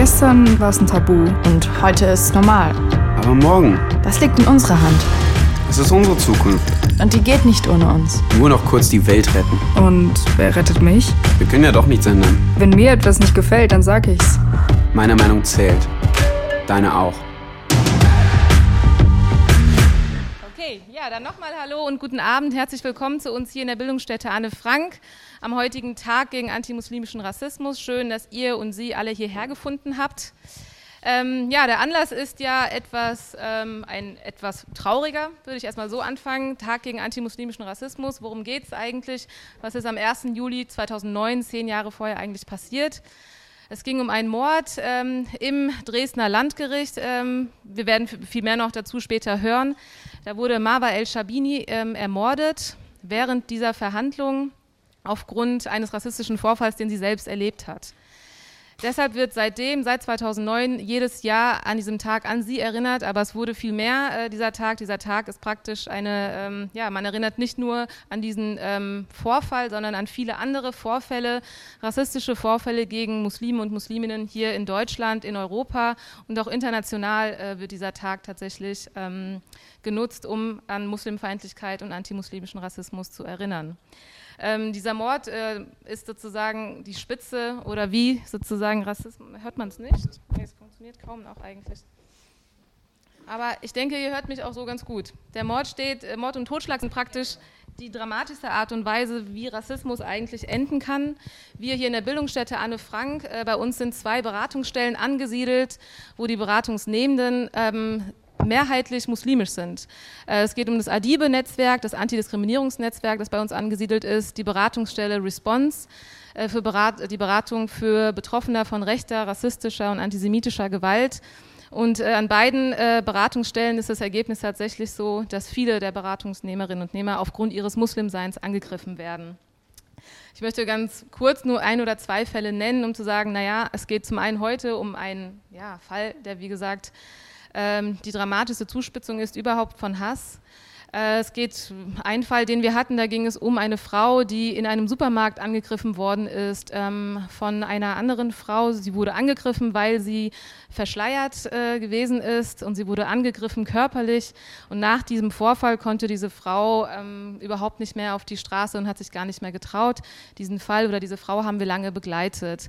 Gestern war es ein Tabu und heute ist es normal. Aber morgen, Das liegt in unserer Hand. es ist unsere Zukunft. Und die geht nicht ohne uns. Nur noch kurz die Welt retten. Und wer rettet mich? Wir können ja doch nichts ändern. Wenn mir etwas nicht gefällt, dann sag ich's. Meine Meinung zählt. Deine auch. Okay, ja, dann nochmal Hallo und guten Abend. Herzlich willkommen zu uns hier in der Bildungsstätte Anne Frank am heutigen Tag gegen antimuslimischen Rassismus. Schön, dass ihr und Sie alle hierher gefunden habt. Ähm, ja, der Anlass ist ja etwas, ähm, ein etwas trauriger, würde ich erstmal so anfangen. Tag gegen antimuslimischen Rassismus. Worum geht es eigentlich? Was ist am 1. Juli 2009, zehn Jahre vorher, eigentlich passiert? Es ging um einen Mord ähm, im Dresdner Landgericht. Ähm, wir werden viel mehr noch dazu später hören. Da wurde Marwa El-Shabini ähm, ermordet während dieser Verhandlung aufgrund eines rassistischen Vorfalls, den sie selbst erlebt hat. Deshalb wird seitdem, seit 2009, jedes Jahr an diesem Tag an sie erinnert, aber es wurde viel mehr äh, dieser Tag. Dieser Tag ist praktisch eine, ähm, ja, man erinnert nicht nur an diesen ähm, Vorfall, sondern an viele andere Vorfälle, rassistische Vorfälle gegen Muslime und Musliminnen hier in Deutschland, in Europa und auch international äh, wird dieser Tag tatsächlich ähm, genutzt, um an Muslimfeindlichkeit und antimuslimischen Rassismus zu erinnern. Ähm, dieser Mord äh, ist sozusagen die Spitze oder wie sozusagen Rassismus. Hört man es nicht? Nee, es funktioniert kaum noch eigentlich. Aber ich denke, ihr hört mich auch so ganz gut. Der Mord steht, äh, Mord und Totschlag sind praktisch die dramatischste Art und Weise, wie Rassismus eigentlich enden kann. Wir hier in der Bildungsstätte Anne Frank, äh, bei uns sind zwei Beratungsstellen angesiedelt, wo die Beratungsnehmenden ähm, mehrheitlich muslimisch sind. Äh, es geht um das ADIBE-Netzwerk, das Antidiskriminierungsnetzwerk, das bei uns angesiedelt ist, die Beratungsstelle Response äh, für Berat die Beratung für Betroffener von rechter, rassistischer und antisemitischer Gewalt. Und äh, an beiden Beratungsstellen ist das Ergebnis tatsächlich so, dass viele der Beratungsnehmerinnen und Nehmer aufgrund ihres Muslimseins angegriffen werden. Ich möchte ganz kurz nur ein oder zwei Fälle nennen, um zu sagen, naja, es geht zum einen heute um einen ja, Fall, der wie gesagt ähm, die dramatischste Zuspitzung ist überhaupt von Hass. Äh, es geht, ein Fall, den wir hatten, da ging es um eine Frau, die in einem Supermarkt angegriffen worden ist ähm, von einer anderen Frau. Sie wurde angegriffen, weil sie verschleiert äh, gewesen ist und sie wurde angegriffen körperlich. Und nach diesem Vorfall konnte diese Frau ähm, überhaupt nicht mehr auf die Straße und hat sich gar nicht mehr getraut. Diesen Fall oder diese Frau haben wir lange begleitet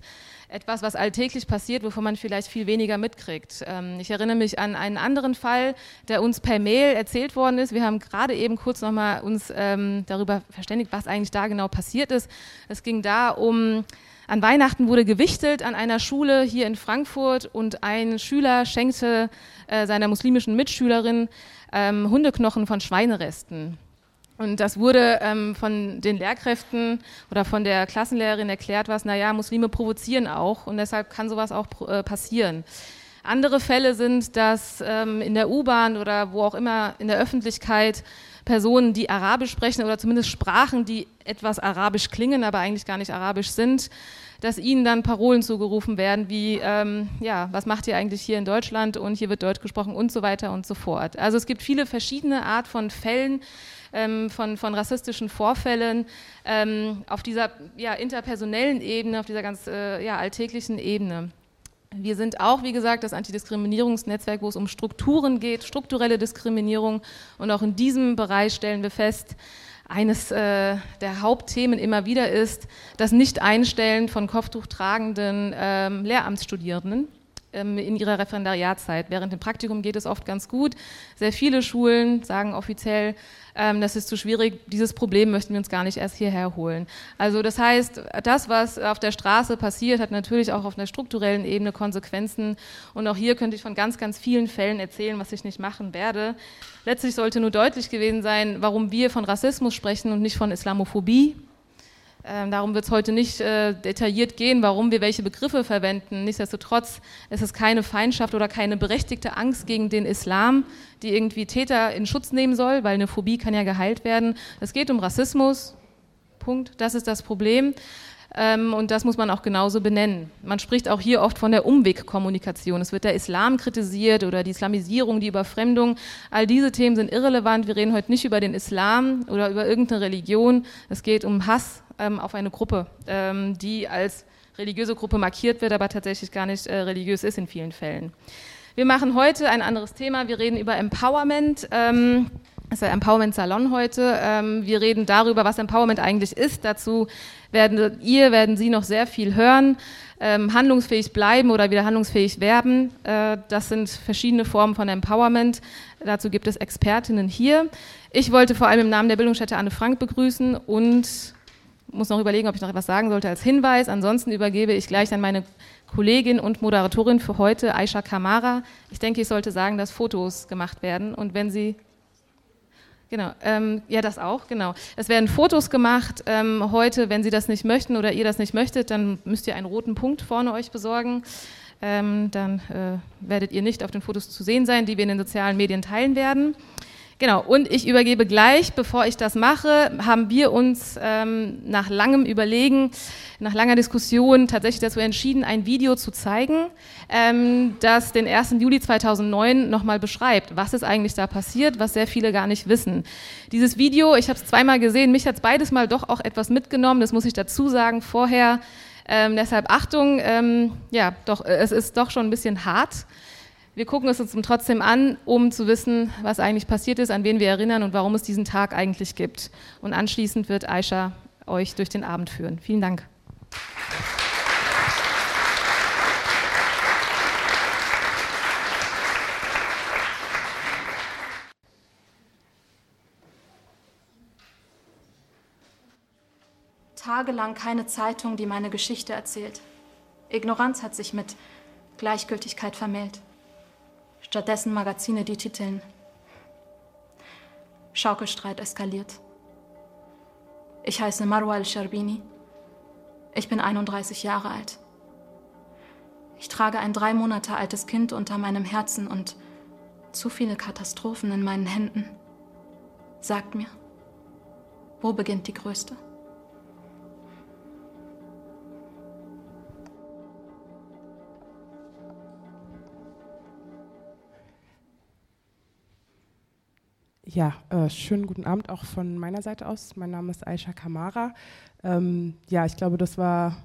etwas, was alltäglich passiert, wovon man vielleicht viel weniger mitkriegt. Ähm, ich erinnere mich an einen anderen Fall, der uns per Mail erzählt worden ist. Wir haben gerade eben kurz nochmal uns ähm, darüber verständigt, was eigentlich da genau passiert ist. Es ging da um an Weihnachten wurde gewichtelt an einer Schule hier in Frankfurt und ein Schüler schenkte äh, seiner muslimischen Mitschülerin ähm, Hundeknochen von Schweineresten. Und das wurde ähm, von den Lehrkräften oder von der Klassenlehrerin erklärt, was, naja, Muslime provozieren auch und deshalb kann sowas auch äh, passieren. Andere Fälle sind, dass ähm, in der U-Bahn oder wo auch immer in der Öffentlichkeit Personen, die Arabisch sprechen oder zumindest Sprachen, die etwas arabisch klingen, aber eigentlich gar nicht arabisch sind, dass ihnen dann Parolen zugerufen werden wie, ähm, ja, was macht ihr eigentlich hier in Deutschland und hier wird Deutsch gesprochen und so weiter und so fort. Also es gibt viele verschiedene Art von Fällen, ähm, von, von rassistischen Vorfällen ähm, auf dieser ja, interpersonellen Ebene, auf dieser ganz äh, ja, alltäglichen Ebene. Wir sind auch, wie gesagt, das Antidiskriminierungsnetzwerk, wo es um Strukturen geht, strukturelle Diskriminierung. Und auch in diesem Bereich stellen wir fest, eines äh, der Hauptthemen immer wieder ist das Nicht-Einstellen von Kopftuch tragenden ähm, Lehramtsstudierenden in ihrer Referendariatzeit. Während dem Praktikum geht es oft ganz gut. Sehr viele Schulen sagen offiziell, ähm, das ist zu schwierig, dieses Problem möchten wir uns gar nicht erst hierher holen. Also das heißt, das, was auf der Straße passiert, hat natürlich auch auf einer strukturellen Ebene Konsequenzen. Und auch hier könnte ich von ganz, ganz vielen Fällen erzählen, was ich nicht machen werde. Letztlich sollte nur deutlich gewesen sein, warum wir von Rassismus sprechen und nicht von Islamophobie. Ähm, darum wird es heute nicht äh, detailliert gehen, warum wir welche Begriffe verwenden. Nichtsdestotrotz ist es keine Feindschaft oder keine berechtigte Angst gegen den Islam, die irgendwie Täter in Schutz nehmen soll, weil eine Phobie kann ja geheilt werden. Es geht um Rassismus. Punkt. Das ist das Problem. Ähm, und das muss man auch genauso benennen. Man spricht auch hier oft von der Umwegkommunikation. Es wird der Islam kritisiert oder die Islamisierung, die Überfremdung. All diese Themen sind irrelevant. Wir reden heute nicht über den Islam oder über irgendeine Religion. Es geht um Hass ähm, auf eine Gruppe, ähm, die als religiöse Gruppe markiert wird, aber tatsächlich gar nicht äh, religiös ist in vielen Fällen. Wir machen heute ein anderes Thema. Wir reden über Empowerment. Ähm, das ist der Empowerment Salon heute. Ähm, wir reden darüber, was Empowerment eigentlich ist. Dazu werden ihr, werden Sie noch sehr viel hören. Ähm, handlungsfähig bleiben oder wieder handlungsfähig werden. Äh, das sind verschiedene Formen von Empowerment. Dazu gibt es Expertinnen hier. Ich wollte vor allem im Namen der Bildungsstätte Anne Frank begrüßen und muss noch überlegen, ob ich noch etwas sagen sollte als Hinweis. Ansonsten übergebe ich gleich an meine Kollegin und Moderatorin für heute, Aisha Kamara. Ich denke, ich sollte sagen, dass Fotos gemacht werden. Und wenn Sie Genau, ähm, ja, das auch, genau. Es werden Fotos gemacht. Ähm, heute, wenn Sie das nicht möchten oder ihr das nicht möchtet, dann müsst ihr einen roten Punkt vorne euch besorgen. Ähm, dann äh, werdet ihr nicht auf den Fotos zu sehen sein, die wir in den sozialen Medien teilen werden. Genau, und ich übergebe gleich, bevor ich das mache, haben wir uns ähm, nach langem Überlegen, nach langer Diskussion tatsächlich dazu entschieden, ein Video zu zeigen, ähm, das den 1. Juli 2009 nochmal beschreibt, was ist eigentlich da passiert, was sehr viele gar nicht wissen. Dieses Video, ich habe es zweimal gesehen, mich hat es beides mal doch auch etwas mitgenommen, das muss ich dazu sagen vorher. Ähm, deshalb Achtung, ähm, ja, doch, es ist doch schon ein bisschen hart. Wir gucken es uns trotzdem an, um zu wissen, was eigentlich passiert ist, an wen wir erinnern und warum es diesen Tag eigentlich gibt. Und anschließend wird Aisha euch durch den Abend führen. Vielen Dank. Tagelang keine Zeitung, die meine Geschichte erzählt. Ignoranz hat sich mit Gleichgültigkeit vermählt. Stattdessen Magazine, die titeln Schaukelstreit eskaliert. Ich heiße Marwa al-Sharbini. Ich bin 31 Jahre alt. Ich trage ein drei Monate altes Kind unter meinem Herzen und zu viele Katastrophen in meinen Händen. Sagt mir, wo beginnt die größte? Ja, äh, schönen guten Abend auch von meiner Seite aus. Mein Name ist Aisha Kamara. Ähm, ja, ich glaube, das war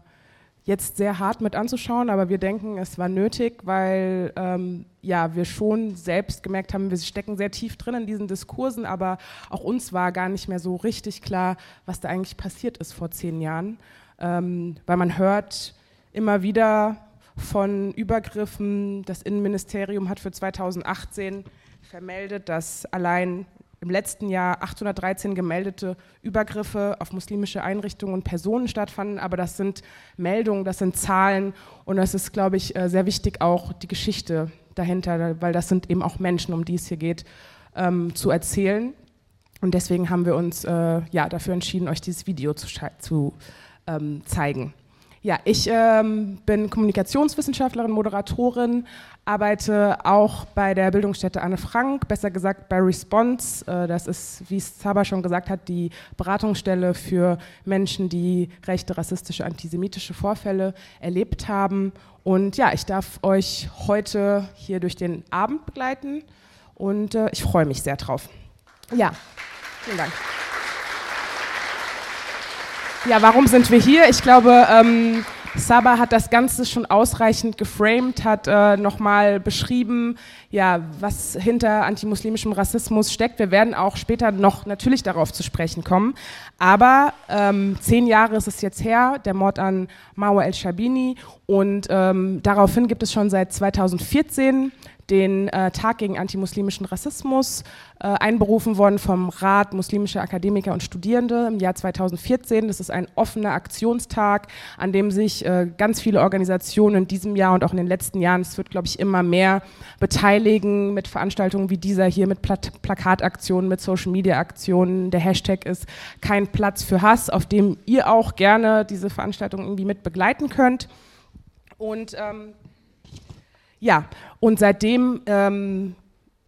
jetzt sehr hart mit anzuschauen, aber wir denken, es war nötig, weil ähm, ja, wir schon selbst gemerkt haben, wir stecken sehr tief drin in diesen Diskursen, aber auch uns war gar nicht mehr so richtig klar, was da eigentlich passiert ist vor zehn Jahren. Ähm, weil man hört immer wieder von Übergriffen. Das Innenministerium hat für 2018 vermeldet, dass allein im letzten Jahr 813 gemeldete Übergriffe auf muslimische Einrichtungen und Personen stattfanden. Aber das sind Meldungen, das sind Zahlen und das ist, glaube ich, äh, sehr wichtig auch die Geschichte dahinter, weil das sind eben auch Menschen, um die es hier geht, ähm, zu erzählen. Und deswegen haben wir uns äh, ja, dafür entschieden, euch dieses Video zu, zu ähm, zeigen. Ja, ich ähm, bin Kommunikationswissenschaftlerin, Moderatorin, arbeite auch bei der Bildungsstätte Anne Frank, besser gesagt bei Response. Äh, das ist, wie Saba schon gesagt hat, die Beratungsstelle für Menschen, die rechte, rassistische, antisemitische Vorfälle erlebt haben. Und ja, ich darf euch heute hier durch den Abend begleiten und äh, ich freue mich sehr drauf. Ja, vielen Dank. Ja, warum sind wir hier? Ich glaube, ähm, Saba hat das Ganze schon ausreichend geframed, hat äh, nochmal beschrieben, ja, was hinter antimuslimischem Rassismus steckt. Wir werden auch später noch natürlich darauf zu sprechen kommen. Aber ähm, zehn Jahre ist es jetzt her, der Mord an Marwa el-Shabini. Und ähm, daraufhin gibt es schon seit 2014 den äh, Tag gegen antimuslimischen Rassismus, äh, einberufen worden vom Rat muslimischer Akademiker und Studierende im Jahr 2014. Das ist ein offener Aktionstag, an dem sich äh, ganz viele Organisationen in diesem Jahr und auch in den letzten Jahren, es wird, glaube ich, immer mehr beteiligen mit Veranstaltungen wie dieser hier, mit Pla Plakataktionen, mit Social-Media-Aktionen. Der Hashtag ist kein Platz für Hass, auf dem ihr auch gerne diese Veranstaltung irgendwie mit begleiten könnt. Und ähm, ja, und seitdem ähm,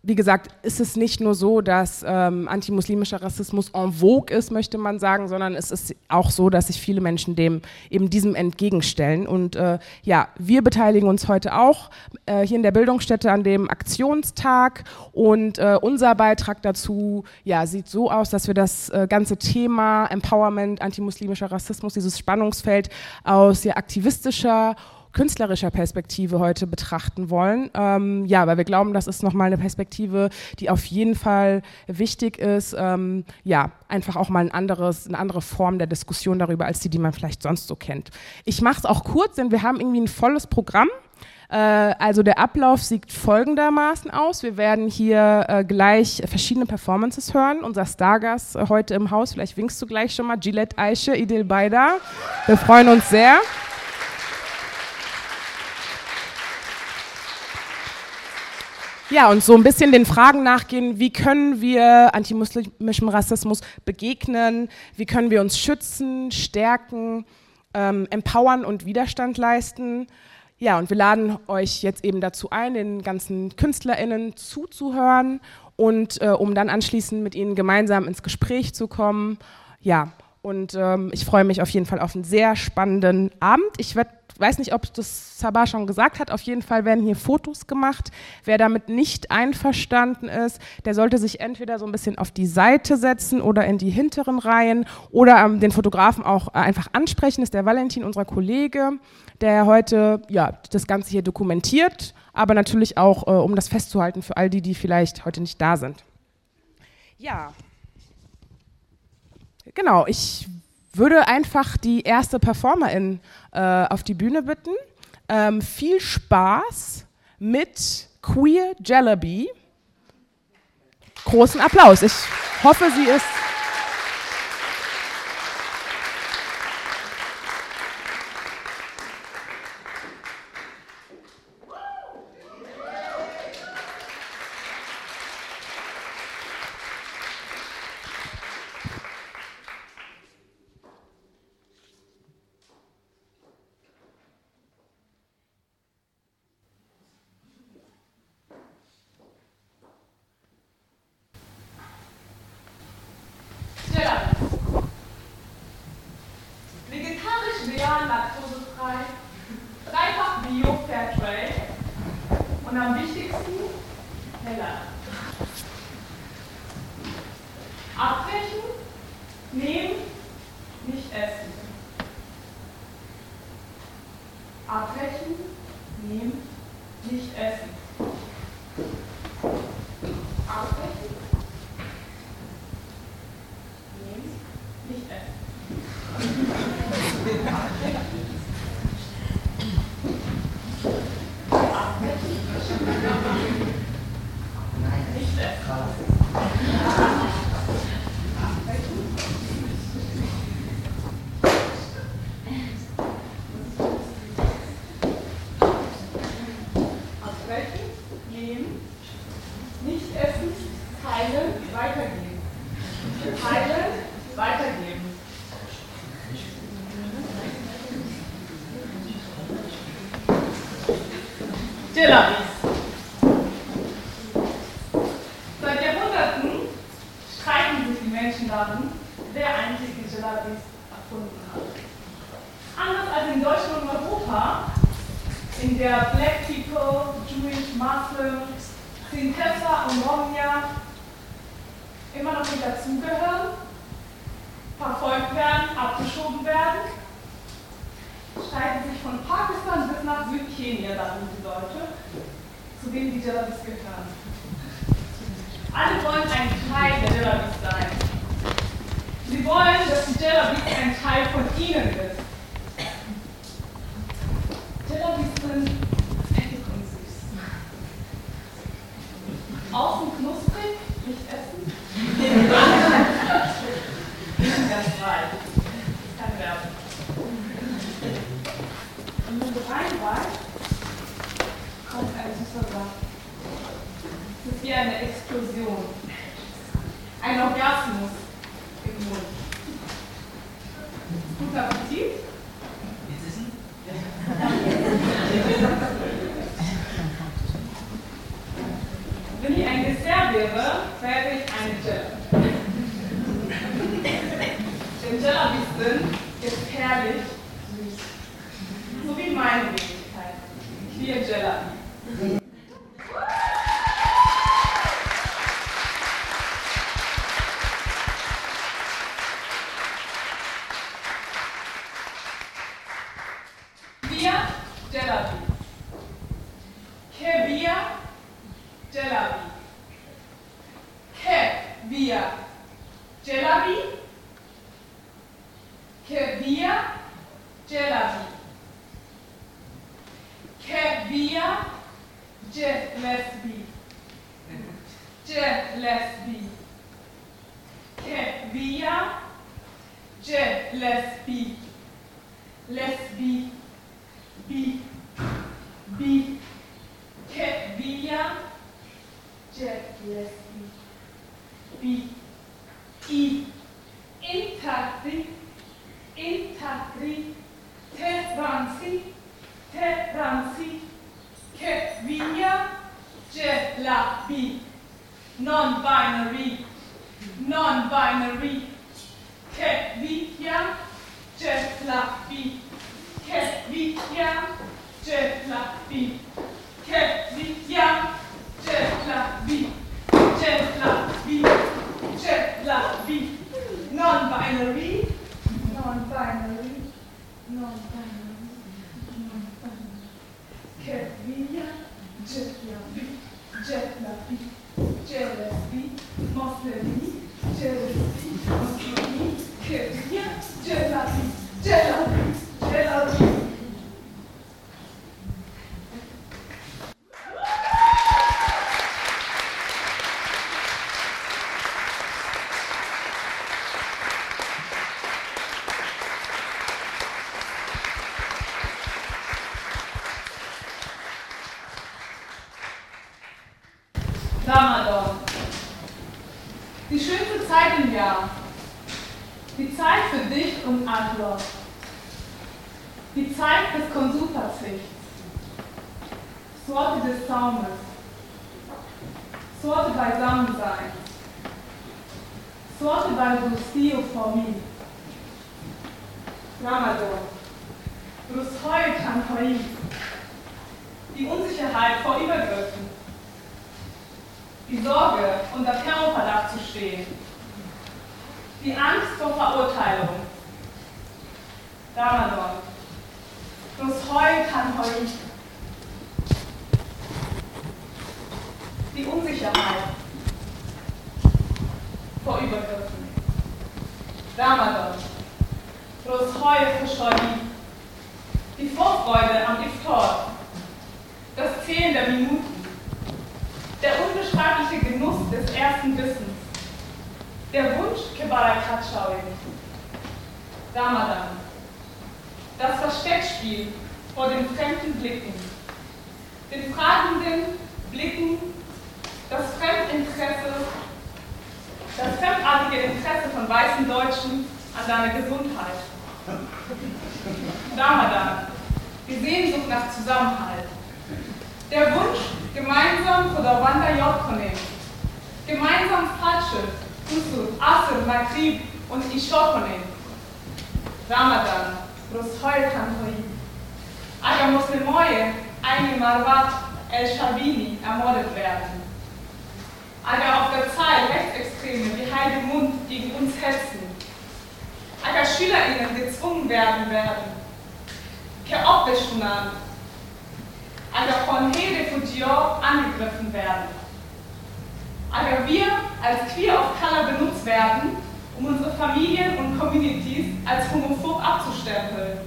wie gesagt, ist es nicht nur so, dass ähm, antimuslimischer Rassismus en vogue ist, möchte man sagen, sondern es ist auch so, dass sich viele Menschen dem eben diesem entgegenstellen. Und äh, ja, wir beteiligen uns heute auch äh, hier in der Bildungsstätte an dem Aktionstag und äh, unser Beitrag dazu ja, sieht so aus, dass wir das äh, ganze Thema Empowerment, antimuslimischer Rassismus, dieses Spannungsfeld aus ja, aktivistischer künstlerischer Perspektive heute betrachten wollen. Ähm, ja, weil wir glauben, das ist nochmal eine Perspektive, die auf jeden Fall wichtig ist. Ähm, ja, einfach auch mal ein anderes, eine andere Form der Diskussion darüber, als die, die man vielleicht sonst so kennt. Ich mache es auch kurz, denn wir haben irgendwie ein volles Programm. Äh, also der Ablauf sieht folgendermaßen aus. Wir werden hier äh, gleich verschiedene Performances hören. Unser Stargast äh, heute im Haus, vielleicht winkst du gleich schon mal, Gillette Aische, Idil Baida. Wir freuen uns sehr. Ja, und so ein bisschen den Fragen nachgehen, wie können wir antimuslimischem Rassismus begegnen, wie können wir uns schützen, stärken, ähm, empowern und Widerstand leisten. Ja, und wir laden euch jetzt eben dazu ein, den ganzen KünstlerInnen zuzuhören und äh, um dann anschließend mit ihnen gemeinsam ins Gespräch zu kommen. Ja, und ähm, ich freue mich auf jeden Fall auf einen sehr spannenden Abend. Ich werde weiß nicht, ob das Sabah schon gesagt hat, auf jeden Fall werden hier Fotos gemacht. Wer damit nicht einverstanden ist, der sollte sich entweder so ein bisschen auf die Seite setzen oder in die hinteren Reihen oder ähm, den Fotografen auch äh, einfach ansprechen. Das ist der Valentin, unser Kollege, der heute ja, das Ganze hier dokumentiert, aber natürlich auch, äh, um das festzuhalten für all die, die vielleicht heute nicht da sind. Ja. Genau, ich würde einfach die erste Performerin äh, auf die Bühne bitten. Ähm, viel Spaß mit Queer Jalaby. Großen Applaus. Ich hoffe, sie ist Wenn ich ein Dessert wäre, wäre ich eine Jell. Denn Jellabys sind gefährlich süß. So wie meine Wenigkeit. Wir Jelly. Sorte des Saumes. Sorte Beisammenseins. Sorte bei Gustio for me. Ramadan. Rushoi Tanhoi. Die Unsicherheit vor Übergriffen die Sorge, unter Terrorverdacht zu stehen, die Angst vor Verurteilung. Ramadan. Das Heu kann Heu. Die Unsicherheit vor Übergriffen. Ramadan. Heu für Die Vorfreude am Iftar. Das Zählen der Minuten. Der unbeschreibliche Genuss des ersten Wissens. Der Wunsch Kebarakat-Schauing. Ramadan. Das Versteckspiel vor den fremden Blicken. Den fragenden Blicken, das Fremdinteresse, das fremdartige Interesse von weißen Deutschen an deiner Gesundheit. Ramadan. Die Sehnsucht nach Zusammenhalt. Der Wunsch, gemeinsam vor der Wanda Jokone, gemeinsam Fatsche, Usur, Asr, Maghrib und Ishokone, Ramadan, Roshoy Kanhoi, Aga Muslimoye, eine Marwat El-Shabini ermordet werden. Aga auf der Zahl Rechtsextreme wie Heide Mund gegen uns hetzen. Aga SchülerInnen gezwungen werden werden. Keopbeschunan, Aga von Refugior angegriffen werden. Aga wir als Queer of Color benutzt werden, um unsere Familien und Communities als homophob abzustempeln.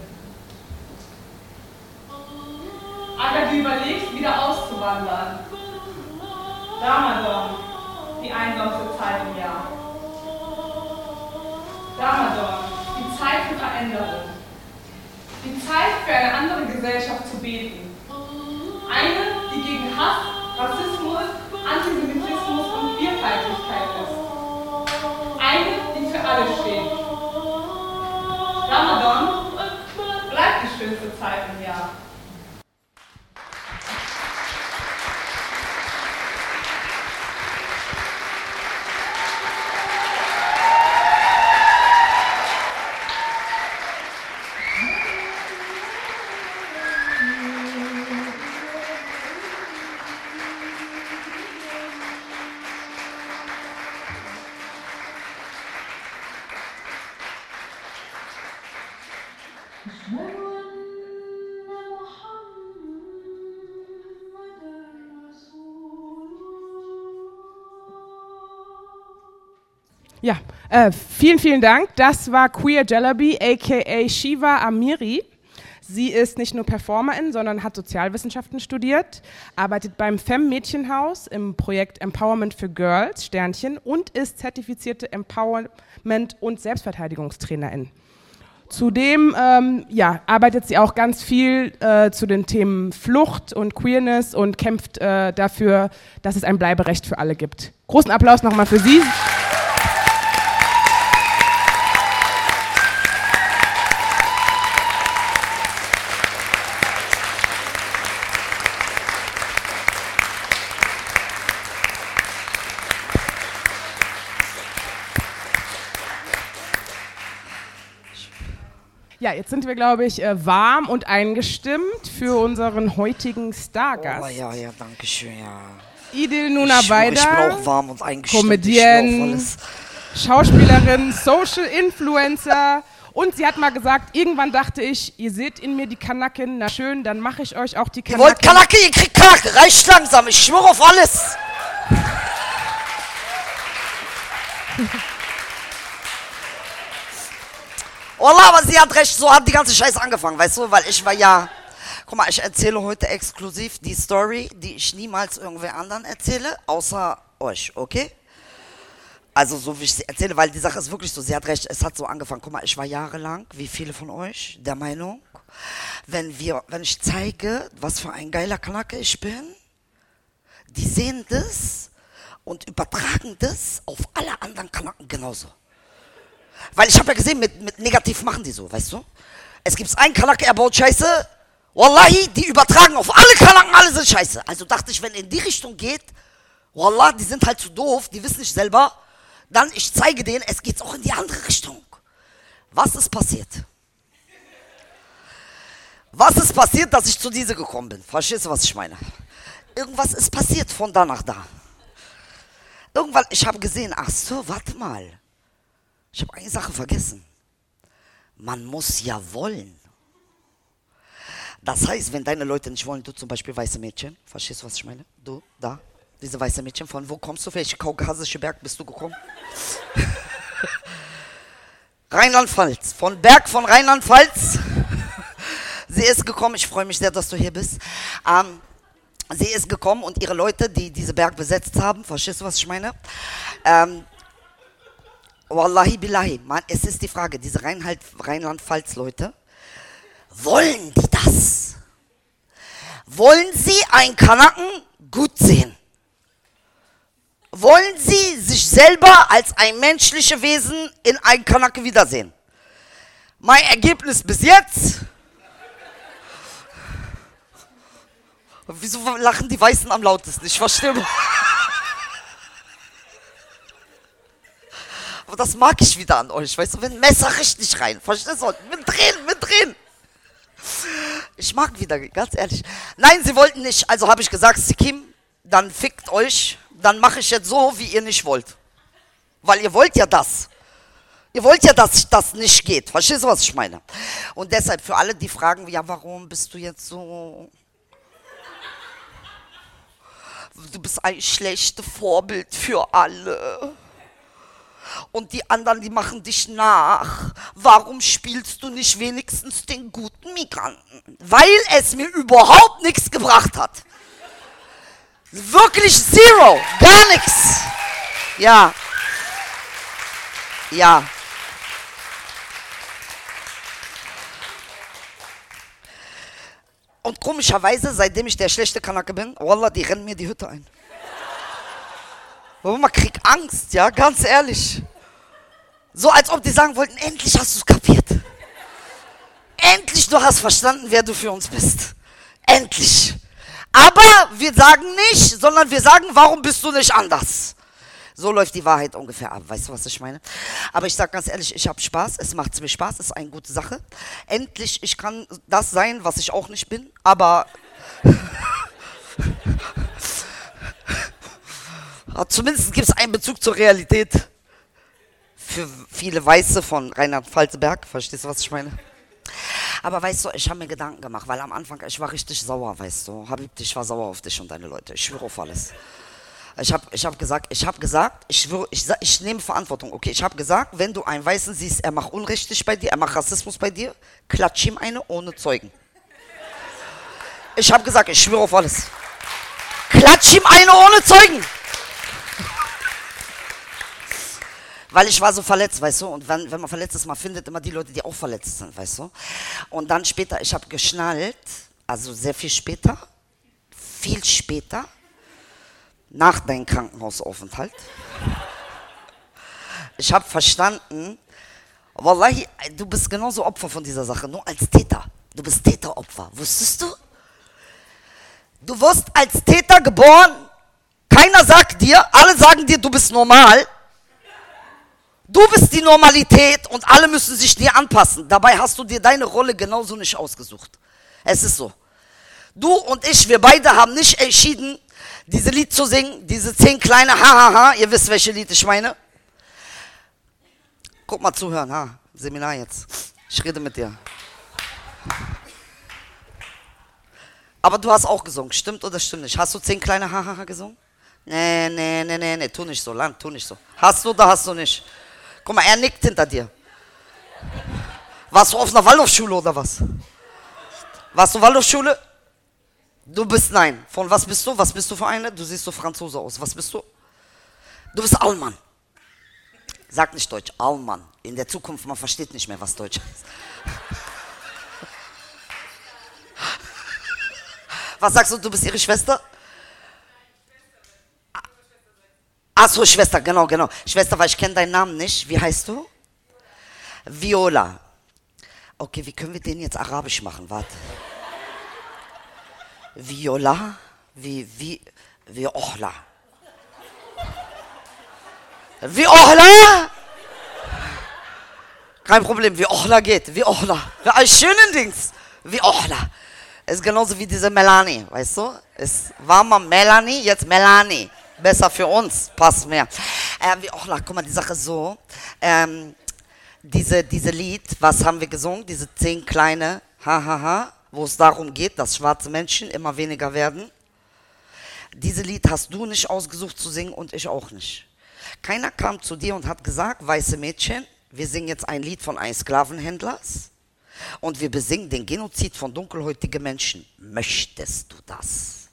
Aga du überlegst, wieder auszuwandern. Ramadan, die einsamste Zeit im Jahr. Ramadan, die Zeit für Veränderung. Die Zeit für eine andere Gesellschaft zu beten. Eine, die gegen Hass, Rassismus, Antisemitismus und Queerfeindlichkeit ist. Eine, die für alle steht. Ramadan äh, vielen, vielen Dank. Das war Queer Jalabi, aka Shiva Amiri. Sie ist nicht nur Performerin, sondern hat Sozialwissenschaften studiert, arbeitet beim Fem Mädchenhaus im Projekt Empowerment für Girls, Sternchen, und ist zertifizierte Empowerment- und Selbstverteidigungstrainerin. Zudem ähm, ja, arbeitet sie auch ganz viel äh, zu den Themen Flucht und Queerness und kämpft äh, dafür, dass es ein Bleiberecht für alle gibt. Großen Applaus nochmal für Sie. Ja, jetzt sind wir, glaube ich, äh, warm und eingestimmt für unseren heutigen Stargast. Oh ja, ja, danke schön, ja. Idil Nuna ich, ich bin auch warm und eingestimmt. Alles. Schauspielerin, Social Influencer. Und sie hat mal gesagt, irgendwann dachte ich, ihr seht in mir die Kanaken, na schön, dann mache ich euch auch die Ihr wollt Kanaken. Kanake, ihr kriegt Kanake. Reicht langsam, ich schwöre auf alles. Wallah, aber sie hat recht, so hat die ganze Scheiße angefangen, weißt du, weil ich war ja... Guck mal, ich erzähle heute exklusiv die Story, die ich niemals irgendwer anderen erzähle, außer euch, okay? Also so wie ich sie erzähle, weil die Sache ist wirklich so, sie hat recht, es hat so angefangen. Guck mal, ich war jahrelang, wie viele von euch, der Meinung, wenn wir, wenn ich zeige, was für ein geiler Kanake ich bin, die sehen das und übertragen das auf alle anderen Kanaken genauso. Weil ich habe ja gesehen, mit, mit negativ machen die so, weißt du? Es gibt einen Kanake, er baut Scheiße, Wallahi, die übertragen auf alle Kanaken, alle sind Scheiße. Also dachte ich, wenn in die Richtung geht, Wallah, die sind halt zu doof, die wissen nicht selber, dann ich zeige denen, es geht auch in die andere Richtung. Was ist passiert? Was ist passiert, dass ich zu dieser gekommen bin? Verstehst du, was ich meine? Irgendwas ist passiert von da nach da. Irgendwann, ich habe gesehen, ach so, warte mal. Ich habe eine Sache vergessen. Man muss ja wollen. Das heißt, wenn deine Leute nicht wollen, du zum Beispiel weiße Mädchen, verstehst du, was ich meine? Du, da, diese weiße Mädchen, von wo kommst du? Welche kaukasische Berg bist du gekommen? Rheinland-Pfalz, von Berg von Rheinland-Pfalz. Sie ist gekommen, ich freue mich sehr, dass du hier bist. Ähm, sie ist gekommen und ihre Leute, die diese Berg besetzt haben, verstehst du, was ich meine? Ähm, Wallahi billahi, man, es ist die Frage, diese Rheinland-Pfalz-Leute, wollen die das? Wollen sie einen Kanaken gut sehen? Wollen sie sich selber als ein menschliches Wesen in einen Kanake wiedersehen? Mein Ergebnis bis jetzt. Wieso lachen die Weißen am lautesten? Ich verstehe. Aber das mag ich wieder an euch, weißt du, wenn Messer richtig rein, verstehst du? Mit drehen, mit drehen. Ich mag wieder, ganz ehrlich. Nein, sie wollten nicht, also habe ich gesagt, Sikim, dann fickt euch, dann mache ich jetzt so, wie ihr nicht wollt. Weil ihr wollt ja das. Ihr wollt ja, dass das nicht geht. Verstehst du, was ich meine? Und deshalb für alle, die fragen, ja, warum bist du jetzt so... Du bist ein schlechtes Vorbild für alle und die anderen, die machen dich nach. Warum spielst du nicht wenigstens den guten Migranten? Weil es mir überhaupt nichts gebracht hat. Wirklich zero, gar nichts. Ja. Ja. Und komischerweise, seitdem ich der schlechte Kanake bin, Wallah, die rennen mir die Hütte ein. Man kriegt Angst, ja, ganz ehrlich. So als ob die sagen wollten, endlich hast du es kapiert. Endlich du hast verstanden, wer du für uns bist. Endlich. Aber wir sagen nicht, sondern wir sagen, warum bist du nicht anders? So läuft die Wahrheit ungefähr ab. Weißt du, was ich meine? Aber ich sage ganz ehrlich, ich habe Spaß. Es macht mir Spaß. Es ist eine gute Sache. Endlich, ich kann das sein, was ich auch nicht bin. Aber Zumindest gibt es einen Bezug zur Realität. Für viele Weiße von Rheinland-Pfalzberg. Verstehst du, was ich meine? Aber weißt du, ich habe mir Gedanken gemacht, weil am Anfang, ich war richtig sauer, weißt du. Habib, ich war sauer auf dich und deine Leute. Ich schwöre auf alles. Ich habe ich hab gesagt, ich habe gesagt, ich, ich, ich nehme Verantwortung, okay? Ich habe gesagt, wenn du einen Weißen siehst, er macht unrichtig bei dir, er macht Rassismus bei dir, klatsch ihm eine ohne Zeugen. Ich habe gesagt, ich schwöre auf alles. Klatsch ihm eine ohne Zeugen. Weil ich war so verletzt, weißt du? Und wenn, wenn man verletzt ist, man findet immer die Leute, die auch verletzt sind, weißt du? Und dann später, ich habe geschnallt, also sehr viel später, viel später, nach deinem Krankenhausaufenthalt. Ich habe verstanden, Wallahi, du bist genauso Opfer von dieser Sache, nur als Täter. Du bist Täteropfer. Wusstest du? Du wirst als Täter geboren. Keiner sagt dir, alle sagen dir, du bist normal. Du bist die Normalität und alle müssen sich dir anpassen. Dabei hast du dir deine Rolle genauso nicht ausgesucht. Es ist so. Du und ich, wir beide haben nicht entschieden, diese Lied zu singen, diese zehn kleine Hahaha, ihr wisst, welche Lied ich meine. Guck mal zuhören, ha, Seminar jetzt. Ich rede mit dir. Aber du hast auch gesungen, stimmt oder stimmt nicht? Hast du zehn kleine Hahaha gesungen? Nee, nee, nee, nee, nee, tu nicht so, Land, tu nicht so. Hast du oder hast du nicht? Guck mal, er nickt hinter dir. Warst du auf einer Waldorfschule oder was? Warst du Waldorfschule? Du bist nein. Von was bist du? Was bist du für eine? Du siehst so Franzose aus. Was bist du? Du bist Allmann. Sag nicht Deutsch, Allmann. In der Zukunft, man versteht nicht mehr, was Deutsch heißt. Was sagst du, du bist ihre Schwester? Ach so, Schwester, genau, genau. Schwester, weil ich kenne deinen Namen nicht. Wie heißt du? Viola. Okay, wie können wir den jetzt arabisch machen? Warte. Viola, wie, wie, wie Ohla. Wie Ohla? Kein Problem, wie Ohla geht, wie. Wie ein schönen Dings. Wie Ohla. Ist genauso wie diese Melanie, weißt du? Es war mal Melanie, jetzt Melanie. Besser für uns, passt mehr. Äh, wie Ohla, guck mal, die Sache so. Ähm, diese, diese Lied, was haben wir gesungen? Diese zehn kleine, hahaha, wo es darum geht, dass schwarze Menschen immer weniger werden. Diese Lied hast du nicht ausgesucht zu singen und ich auch nicht. Keiner kam zu dir und hat gesagt, weiße Mädchen, wir singen jetzt ein Lied von einem Sklavenhändlers und wir besingen den Genozid von dunkelhäutigen Menschen. Möchtest du das?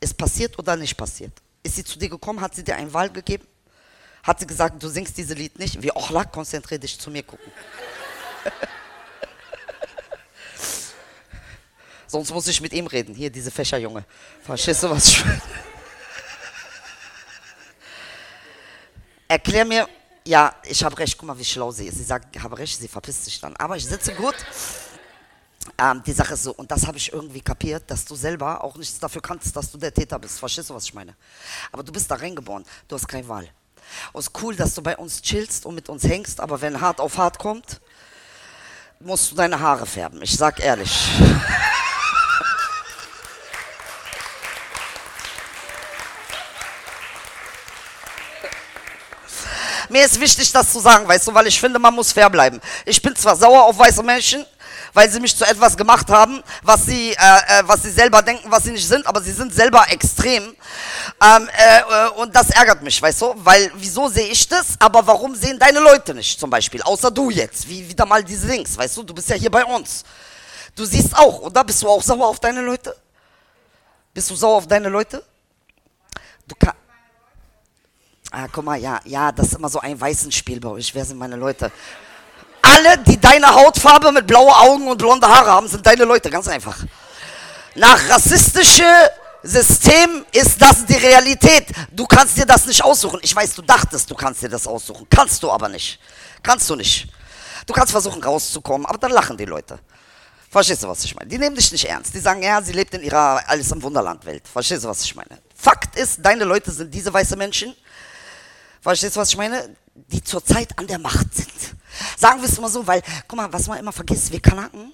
Ist passiert oder nicht passiert? Ist sie zu dir gekommen, hat sie dir einen Wahl gegeben? Hat sie gesagt, du singst dieses Lied nicht? Wie Ochla, konzentrier dich zu mir gucken. Sonst muss ich mit ihm reden. Hier, diese Fächerjunge. Verstehst du, was? Erklär mir, ja, ich habe recht, guck mal, wie schlau sie ist. Sie sagt, ich habe recht, sie verpisst sich dann. Aber ich sitze gut. Ähm, die Sache ist so, und das habe ich irgendwie kapiert, dass du selber auch nichts dafür kannst, dass du der Täter bist. Verstehst du, was ich meine? Aber du bist da reingeboren, du hast keine Wahl. Und es ist cool, dass du bei uns chillst und mit uns hängst, aber wenn hart auf hart kommt, musst du deine Haare färben. Ich sag ehrlich. Mir ist wichtig, das zu sagen, weißt du, weil ich finde, man muss fair bleiben. Ich bin zwar sauer auf weiße Menschen, weil sie mich zu etwas gemacht haben, was sie, äh, äh, was sie selber denken, was sie nicht sind, aber sie sind selber extrem. Ähm, äh, und das ärgert mich, weißt du, weil wieso sehe ich das, aber warum sehen deine Leute nicht zum Beispiel, außer du jetzt, wie wieder mal diese Links, weißt du, du bist ja hier bei uns. Du siehst auch, oder? Bist du auch sauer auf deine Leute? Bist du sauer auf deine Leute? Du kannst. Ah, guck mal, ja, ja, das ist immer so ein weißen Spiel bei euch. Wer sind meine Leute? Alle, die deine Hautfarbe mit blauen Augen und blonde Haare haben, sind deine Leute, ganz einfach. Nach rassistischem System ist das die Realität. Du kannst dir das nicht aussuchen. Ich weiß, du dachtest, du kannst dir das aussuchen. Kannst du aber nicht. Kannst du nicht. Du kannst versuchen rauszukommen, aber dann lachen die Leute. Verstehst du, was ich meine? Die nehmen dich nicht ernst. Die sagen, ja, sie lebt in ihrer Alles im Wunderland-Welt. Verstehst du, was ich meine? Fakt ist, deine Leute sind diese weiße Menschen, Verstehst du, was ich meine? Die zurzeit an der Macht sind. Sagen wir es mal so, weil, guck mal, was man immer vergisst, wir Kanaken.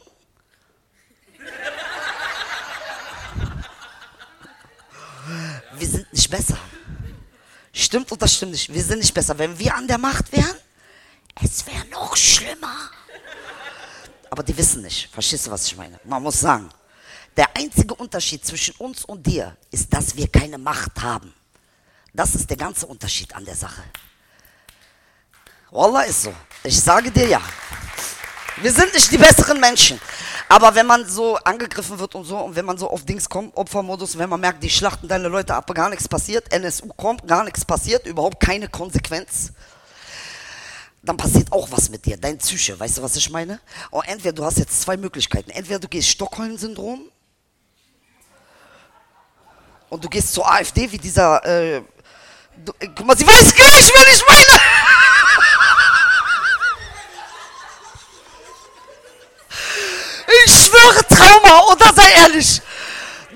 Wir sind nicht besser. Stimmt oder stimmt nicht? Wir sind nicht besser. Wenn wir an der Macht wären, es wäre noch schlimmer. Aber die wissen nicht. Verstehst du, was ich meine? Man muss sagen, der einzige Unterschied zwischen uns und dir ist, dass wir keine Macht haben. Das ist der ganze Unterschied an der Sache. Wallah ist so. Ich sage dir ja. Wir sind nicht die besseren Menschen. Aber wenn man so angegriffen wird und so, und wenn man so auf Dings kommt, Opfermodus, wenn man merkt, die schlachten deine Leute ab, gar nichts passiert, NSU kommt, gar nichts passiert, überhaupt keine Konsequenz, dann passiert auch was mit dir, dein Psyche, weißt du, was ich meine? Und entweder du hast jetzt zwei Möglichkeiten. Entweder du gehst Stockholm-Syndrom und du gehst zur AfD wie dieser, äh, du, äh, guck mal, sie weiß gleich, wen ich meine! Ich schwöre Trauma, oder sei ehrlich.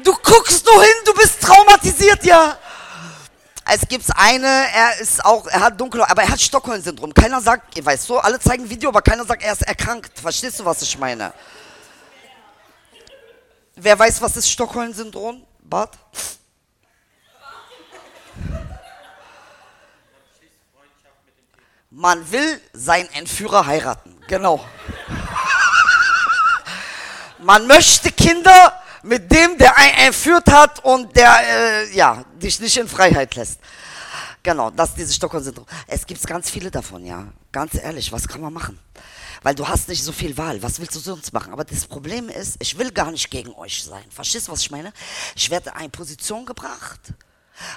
Du guckst nur hin, du bist traumatisiert, ja. Es gibt eine, er ist auch, er hat dunkel, aber er hat Stockholm-Syndrom. Keiner sagt, weißt du, alle zeigen Video, aber keiner sagt, er ist erkrankt. Verstehst du, was ich meine? Wer weiß, was ist Stockholm-Syndrom? Bart? Man will seinen Entführer heiraten. Genau. Man möchte Kinder mit dem, der einen entführt hat und der, äh, ja, dich nicht in Freiheit lässt. Genau, das ist dieses Stockholm-Syndrom. Es gibt ganz viele davon, ja. Ganz ehrlich, was kann man machen? Weil du hast nicht so viel Wahl. Was willst du sonst machen? Aber das Problem ist, ich will gar nicht gegen euch sein. Verstehst du, was ich meine? Ich werde in eine Position gebracht,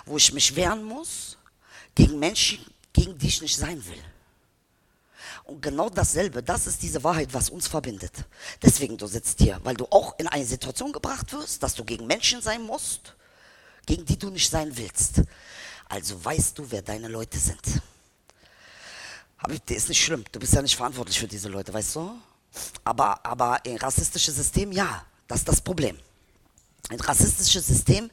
wo ich mich wehren muss gegen Menschen, gegen die ich nicht sein will. Und genau dasselbe, das ist diese Wahrheit, was uns verbindet. Deswegen du sitzt hier, weil du auch in eine Situation gebracht wirst, dass du gegen Menschen sein musst, gegen die du nicht sein willst. Also weißt du, wer deine Leute sind. Aber ist nicht schlimm. Du bist ja nicht verantwortlich für diese Leute, weißt du? Aber, aber ein rassistisches System, ja, das ist das Problem. Ein rassistisches System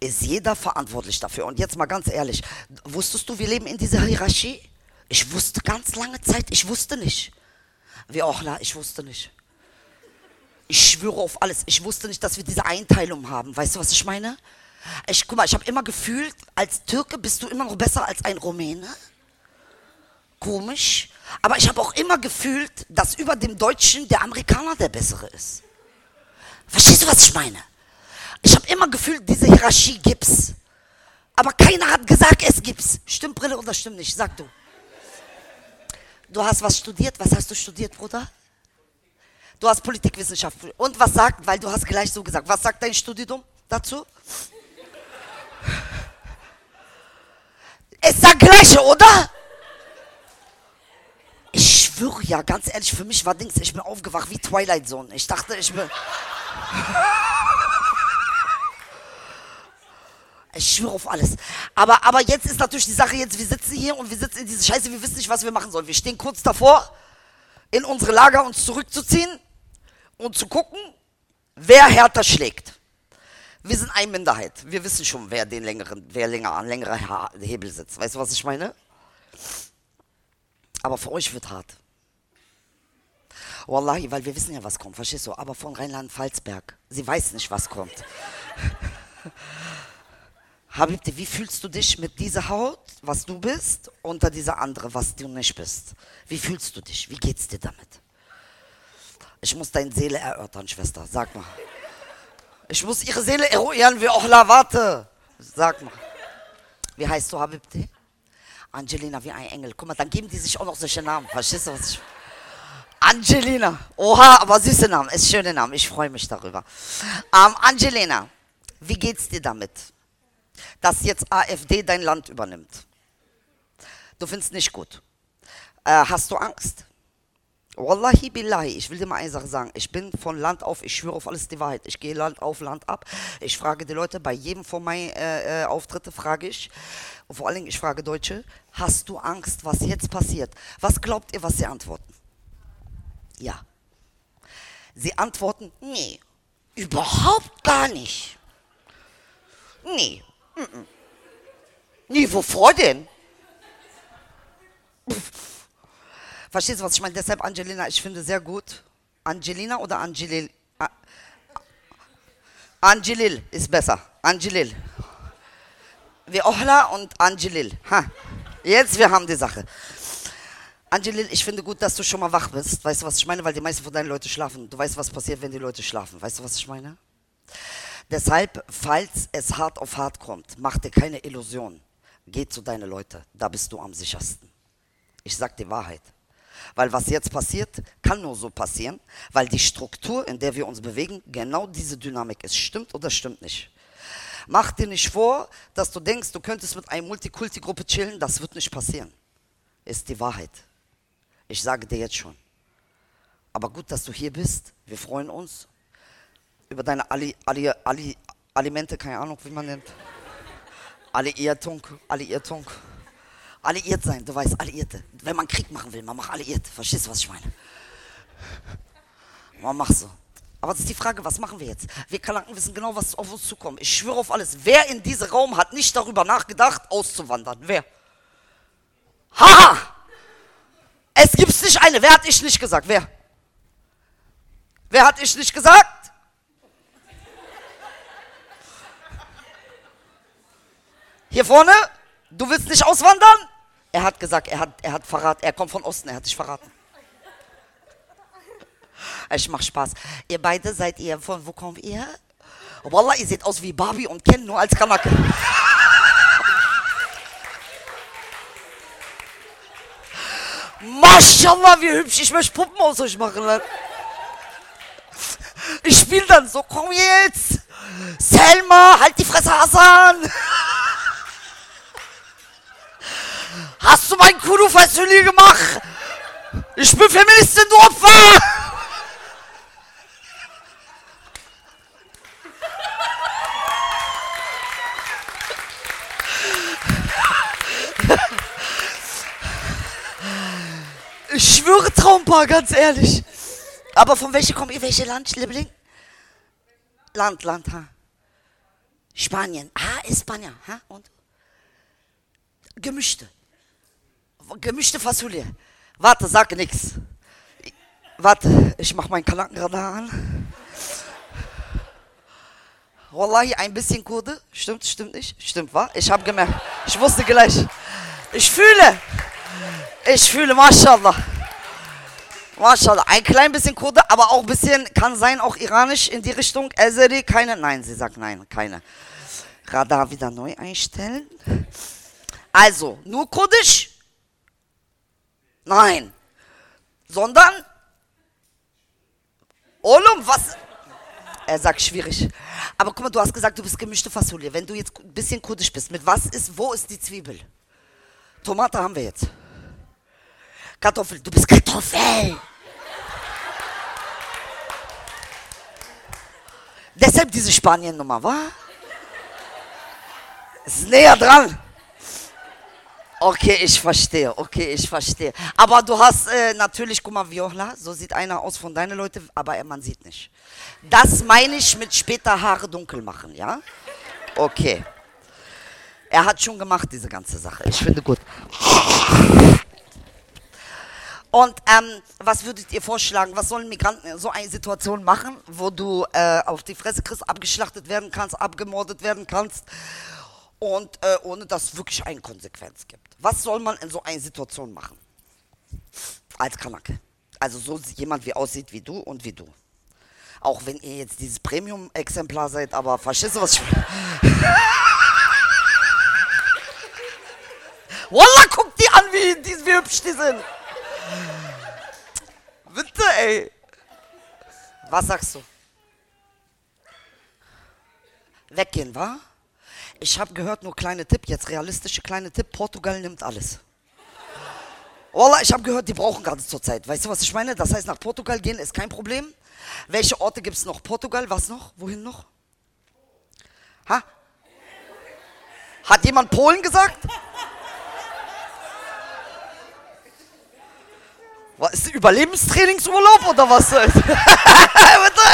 ist jeder verantwortlich dafür. Und jetzt mal ganz ehrlich, wusstest du, wir leben in dieser Hierarchie? Ich wusste ganz lange Zeit, ich wusste nicht. Wie auch la, ich wusste nicht. Ich schwöre auf alles. Ich wusste nicht, dass wir diese Einteilung haben. Weißt du, was ich meine? Ich guck mal, ich habe immer gefühlt, als Türke bist du immer noch besser als ein Rumäne. Komisch. Aber ich habe auch immer gefühlt, dass über dem Deutschen der Amerikaner der Bessere ist. Verstehst du, was ich meine? Ich habe immer gefühlt, diese Hierarchie gibt's. Aber keiner hat gesagt, es gibt's. Stimmt Brille oder stimmt nicht? Sag du. Du hast was studiert. Was hast du studiert, Bruder? Du hast Politikwissenschaft. Und was sagt, weil du hast gleich so gesagt, was sagt dein Studium dazu? Es sagt gleiche, oder? Ich schwöre ja, ganz ehrlich, für mich war Dings, ich bin aufgewacht wie Twilight Zone. Ich dachte, ich bin... Ich schwöre auf alles. Aber, aber jetzt ist natürlich die Sache, jetzt, wir sitzen hier und wir sitzen in dieser Scheiße, wir wissen nicht, was wir machen sollen. Wir stehen kurz davor, in unsere Lager uns zurückzuziehen und zu gucken, wer härter schlägt. Wir sind eine Minderheit. Wir wissen schon, wer den längeren, wer länger an längerer Hebel sitzt. Weißt du, was ich meine? Aber für euch wird hart. Wallahi, weil wir wissen ja, was kommt, verstehst du? Aber von Rheinland-Pfalzberg, sie weiß nicht, was kommt. Habibti, wie fühlst du dich mit dieser Haut, was du bist, unter dieser andere, was du nicht bist? Wie fühlst du dich? Wie geht's dir damit? Ich muss deine Seele erörtern, Schwester. Sag mal. Ich muss ihre Seele eruieren, wie auch la warte. Sag mal. Wie heißt du, Habibti? Angelina, wie ein Engel. Guck mal, dann geben die sich auch noch solche Namen. Verstehst du, was ich... Angelina. Oha, aber süße Namen. Ist schöne Namen. Ich freue mich darüber. Ähm, Angelina, wie geht's dir damit? Dass jetzt AfD dein Land übernimmt. Du findest nicht gut. Äh, hast du Angst? Wallahi billahi, ich will dir mal eine Sache sagen. Ich bin von Land auf, ich schwöre auf alles die Wahrheit. Ich gehe Land auf Land ab. Ich frage die Leute, bei jedem von meinen äh, äh, Auftritte frage ich, und vor allen Dingen ich frage Deutsche, hast du Angst, was jetzt passiert? Was glaubt ihr, was sie antworten? Ja. Sie antworten, nee, überhaupt gar nicht. Nee, Nee, wovor denn? Verstehst du, was ich meine? Deshalb Angelina, ich finde sehr gut. Angelina oder Angelil? Angelil ist besser. Angelil. Wie Ohla und Angelil. Ha. Jetzt, wir haben die Sache. Angelil, ich finde gut, dass du schon mal wach bist. Weißt du, was ich meine? Weil die meisten von deinen Leuten schlafen. Du weißt, was passiert, wenn die Leute schlafen. Weißt du, was ich meine? Deshalb, falls es hart auf hart kommt, mach dir keine Illusion. Geh zu deinen Leuten. Da bist du am sichersten. Ich sag die Wahrheit. Weil was jetzt passiert, kann nur so passieren, weil die Struktur, in der wir uns bewegen, genau diese Dynamik ist. Stimmt oder stimmt nicht? Mach dir nicht vor, dass du denkst, du könntest mit einer Multikulti-Gruppe chillen. Das wird nicht passieren. Ist die Wahrheit. Ich sage dir jetzt schon. Aber gut, dass du hier bist. Wir freuen uns über deine Ali, Ali, Ali, Alimente, keine Ahnung, wie man nennt. Alliiertung, Alliiertung. Alliiert sein, du weißt, Alliierte. Wenn man Krieg machen will, man macht alliiert. Verstehst du, was ich meine? Man macht so. Aber das ist die Frage, was machen wir jetzt? Wir Kalanken wissen genau, was auf uns zukommt. Ich schwöre auf alles. Wer in diesem Raum hat nicht darüber nachgedacht, auszuwandern? Wer? Haha! Es gibt nicht eine. Wer hat ich nicht gesagt? Wer? Wer hat ich nicht gesagt? Hier vorne? Du willst nicht auswandern? Er hat gesagt, er hat, er hat verraten, er kommt von Osten, er hat dich verraten. Ich mach Spaß. Ihr beide seid ihr, von wo kommt ihr? Wallah, ihr seht aus wie Barbie und Ken, nur als Kanake. Maschallah, wie hübsch. Ich möchte Puppen aus euch machen. Ne? Ich spiele dann so, komm jetzt. Selma, halt die Fresse, Hassan. Hast mein Kudu Fasuli gemacht? Ich bin Feministin, du Opfer! Ich schwöre Traumpaar, ganz ehrlich. Aber von welchem kommt ihr? Welche Land, Liebling? Land, Land, ha? Spanien. Ah, Spanien, ha? Und? Gemischte. Gemischte Fasulie. Warte, sag nix. Warte, ich mach meinen Kalankenradar an. Wallahi, ein bisschen Kurde. Stimmt, stimmt nicht? Stimmt, wa? Ich hab gemerkt. Ich wusste gleich. Ich fühle. Ich fühle, mashallah. Mashallah. Ein klein bisschen Kurde, aber auch ein bisschen, kann sein, auch iranisch in die Richtung. Azeri, keine. Nein, sie sagt nein, keine. Radar wieder neu einstellen. Also, nur Kurdisch? Nein. Sondern? Olum, was? Er sagt schwierig. Aber guck mal, du hast gesagt, du bist gemischte Fasolie. Wenn du jetzt ein bisschen kurdisch bist, mit was ist, wo ist die Zwiebel? Tomate haben wir jetzt. Kartoffel, du bist Kartoffel. Deshalb diese Spanien-Nummer, wa? Ist näher dran. Okay, ich verstehe. Okay, ich verstehe. Aber du hast äh, natürlich, guck mal, Viola, so sieht einer aus von deinen Leuten, aber man sieht nicht. Das meine ich mit später Haare dunkel machen, ja? Okay. Er hat schon gemacht, diese ganze Sache. Ich finde gut. Und ähm, was würdet ihr vorschlagen? Was sollen Migranten in so einer Situation machen, wo du äh, auf die Fresse kriegst, abgeschlachtet werden kannst, abgemordet werden kannst und äh, ohne dass es wirklich eine Konsequenz gibt? Was soll man in so einer Situation machen? Als Kanake. Also so jemand wie aussieht wie du und wie du. Auch wenn ihr jetzt dieses Premium-Exemplar seid, aber verstehst du, was ich meine? Wallah, guck die an, wie, die, wie hübsch die sind. Bitte, ey. Was sagst du? Weggehen, wa? Ich habe gehört, nur kleine Tipp, jetzt realistische kleine Tipp, Portugal nimmt alles. Wallah, ich habe gehört, die brauchen gerade zur Zeit. Weißt du, was ich meine? Das heißt, nach Portugal gehen ist kein Problem. Welche Orte gibt es noch? Portugal, was noch? Wohin noch? Ha? Hat jemand Polen gesagt? Was ist Überlebenstrainingsurlaub oder was? Bitte,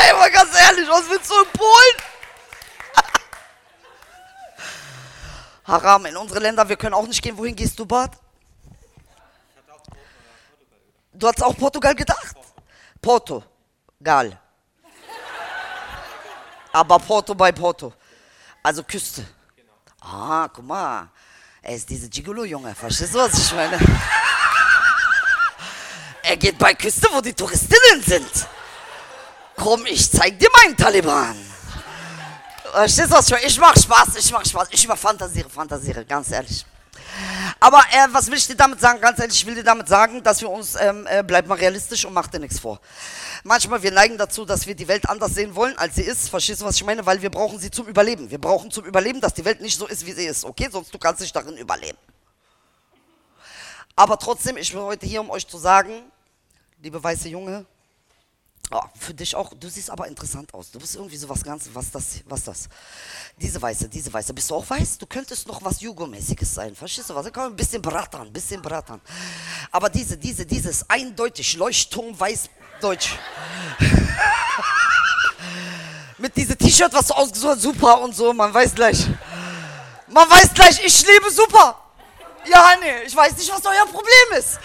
ey, mal ganz ehrlich, was willst du in Polen? Haram, in unsere Länder, wir können auch nicht gehen. Wohin gehst du, Bad? Du hast auch Portugal gedacht? Porto. Gal. Aber Porto bei Porto. Also Küste. Ah, guck mal. Er ist diese Gigolo-Junge. Verstehst du, was ich meine? Er geht bei Küste, wo die Touristinnen sind. Komm, ich zeig dir meinen Taliban. Verstehst du was? ich- mach Spaß, ich mach Spaß. Ich überfantasiere, fantasiere, ganz ehrlich. Aber äh, was will ich dir damit sagen? Ganz ehrlich, ich will dir damit sagen, dass wir uns, ähm, äh, bleib mal realistisch und mach dir nichts vor. Manchmal, wir neigen dazu, dass wir die Welt anders sehen wollen, als sie ist. Verstehst du, was ich meine? Weil wir brauchen sie zum Überleben. Wir brauchen zum Überleben, dass die Welt nicht so ist, wie sie ist. Okay? Sonst du kannst nicht darin überleben. Aber trotzdem, ich bin heute hier, um euch zu sagen, liebe weiße Junge, oh, für dich auch, du siehst aber interessant aus. Du bist irgendwie so was ganz, was das, was das? Diese Weiße, diese Weiße. Bist du auch weiß? Du könntest noch was Jugo-mäßiges sein. Verstehst du was? Man ein bisschen brattern, ein bisschen brattern. Aber diese, diese, dieses eindeutig Leuchtturm-Weiß Deutsch. Mit diesem T-Shirt, was du ausgesucht hast, super und so, man weiß gleich. Man weiß gleich, ich lebe super. Ja, nee, ich weiß nicht, was euer Problem ist.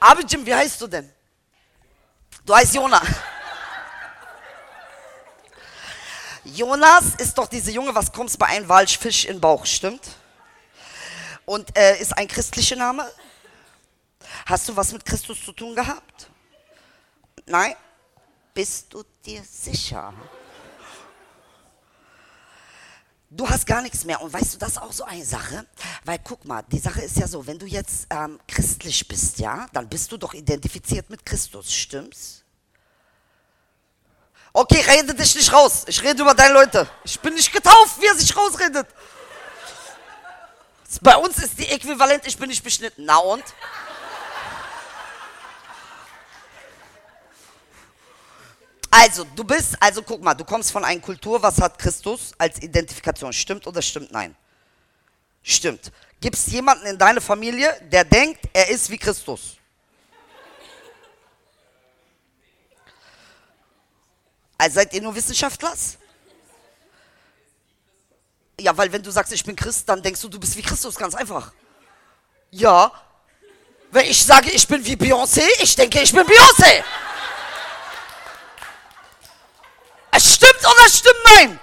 Aber Jim, wie heißt du denn? Du heißt Jona. Jonas ist doch diese Junge, was kommst bei einem Walsch Fisch in den Bauch, stimmt? Und äh, ist ein christlicher Name? Hast du was mit Christus zu tun gehabt? Nein? Bist du dir sicher? Du hast gar nichts mehr. Und weißt du, das ist auch so eine Sache. Weil guck mal, die Sache ist ja so, wenn du jetzt ähm, christlich bist, ja, dann bist du doch identifiziert mit Christus, stimmt's? Okay, rede dich nicht raus. Ich rede über deine Leute. Ich bin nicht getauft, wie er sich rausredet. Bei uns ist die Äquivalent, ich bin nicht beschnitten. Na und? Also, du bist, also guck mal, du kommst von einer Kultur, was hat Christus als Identifikation? Stimmt oder stimmt nein? Stimmt. Gibt es jemanden in deiner Familie, der denkt, er ist wie Christus? Also seid ihr nur Wissenschaftlers? Ja, weil wenn du sagst, ich bin Christ, dann denkst du, du bist wie Christus, ganz einfach. Ja. Wenn ich sage, ich bin wie Beyoncé, ich denke, ich bin Beyoncé. Es stimmt oder es stimmt nein?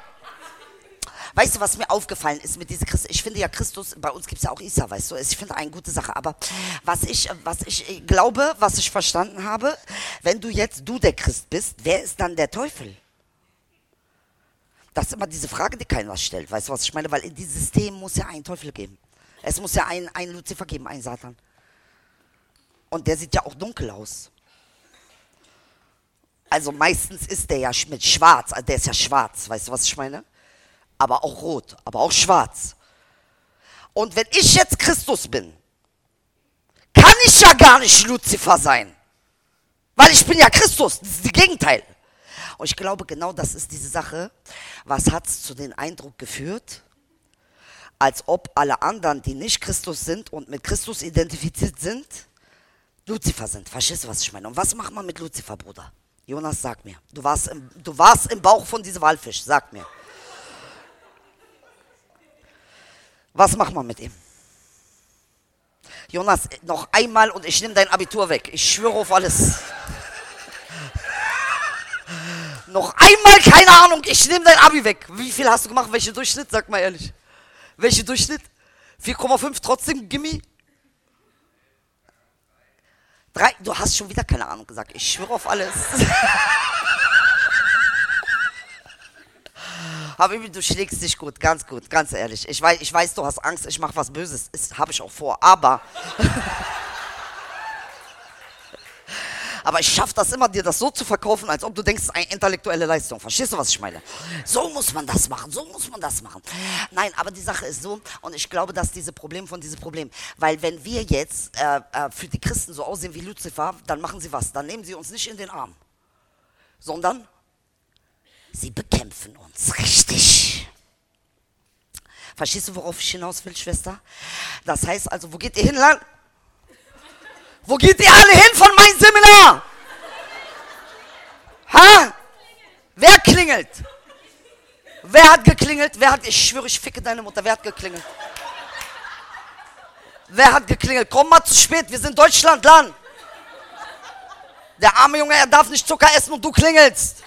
Weißt du, was mir aufgefallen ist mit dieser Christus? Ich finde ja Christus, bei uns gibt es ja auch Isa, weißt du, ich finde eine gute Sache. Aber was ich, was ich glaube, was ich verstanden habe, wenn du jetzt du der Christ bist, wer ist dann der Teufel? Das ist immer diese Frage, die keiner stellt. Weißt du, was ich meine? Weil in diesem System muss ja einen Teufel geben. Es muss ja einen, einen Luzifer geben, einen Satan. Und der sieht ja auch dunkel aus. Also meistens ist der ja mit schwarz, also der ist ja schwarz, weißt du, was ich meine? Aber auch rot, aber auch schwarz. Und wenn ich jetzt Christus bin, kann ich ja gar nicht Luzifer sein. Weil ich bin ja Christus, das ist das Gegenteil. Und ich glaube, genau das ist diese Sache. Was hat es zu dem Eindruck geführt, als ob alle anderen, die nicht Christus sind und mit Christus identifiziert sind, Luzifer sind. Verstehst du, was ich meine? Und was macht man mit Luzifer, Bruder? Jonas, sag mir. Du warst im, du warst im Bauch von diesem Walfisch. Sag mir. Was macht man mit ihm? Jonas, noch einmal und ich nehme dein Abitur weg. Ich schwöre auf alles. noch einmal, keine Ahnung, ich nehme dein Abi weg. Wie viel hast du gemacht? Welcher Durchschnitt? Sag mal ehrlich. Welcher Durchschnitt? 4,5 trotzdem Gimmi? Drei, du hast schon wieder keine Ahnung gesagt. Ich schwöre auf alles. Habibi, du schlägst dich gut, ganz gut, ganz ehrlich. Ich weiß, ich weiß du hast Angst, ich mache was Böses. Habe ich auch vor. Aber. Aber ich schaffe das immer, dir das so zu verkaufen, als ob du denkst, es ist eine intellektuelle Leistung. Verstehst du, was ich meine? So muss man das machen, so muss man das machen. Nein, aber die Sache ist so, und ich glaube, dass diese Problem von diesem Problem, weil wenn wir jetzt äh, äh, für die Christen so aussehen wie Luzifer, dann machen sie was, dann nehmen sie uns nicht in den Arm, sondern sie bekämpfen uns richtig. Verstehst du, worauf ich hinaus will, Schwester? Das heißt also, wo geht ihr hin, Land? Wo geht ihr alle hin von meinem Seminar? Ha? Wer klingelt? Wer hat geklingelt? Wer hat, ich schwöre, ich ficke deine Mutter, wer hat geklingelt? Wer hat geklingelt? Komm mal zu spät, wir sind Deutschland, Land. Der arme Junge, er darf nicht Zucker essen und du klingelst.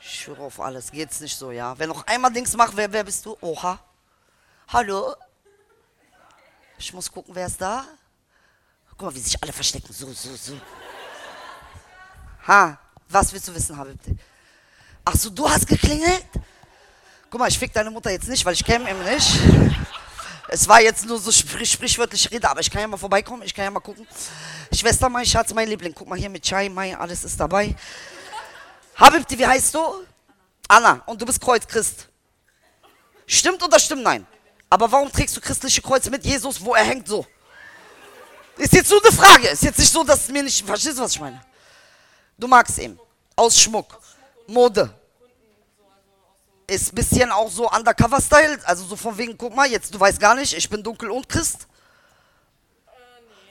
Ich schwöre auf alles, geht's nicht so, ja? Wenn noch einmal Dings macht, wer, wer bist du? Oha. Hallo? Ich muss gucken, wer ist da? Guck mal, wie sich alle verstecken. So, so, so. Ha, was willst du wissen, Habibti? Ach so, du hast geklingelt? Guck mal, ich fick deine Mutter jetzt nicht, weil ich kenne ihn nicht. Es war jetzt nur so sprich, sprichwörtliche Rede, aber ich kann ja mal vorbeikommen, ich kann ja mal gucken. Schwester, mein Schatz, mein Liebling, guck mal hier mit Chai, Mai, alles ist dabei. Habibti, wie heißt du? Anna, und du bist Kreuzchrist. Stimmt oder stimmt nein? Aber warum trägst du christliche Kreuze mit Jesus, wo er hängt so? Ist jetzt nur eine Frage. Ist jetzt nicht so, dass du mir nicht. Verstehst du, was ich meine? Du magst ihn. Aus Schmuck. Mode. Ist ein bisschen auch so Undercover-Style. Also so von wegen, guck mal, jetzt, du weißt gar nicht, ich bin dunkel und Christ.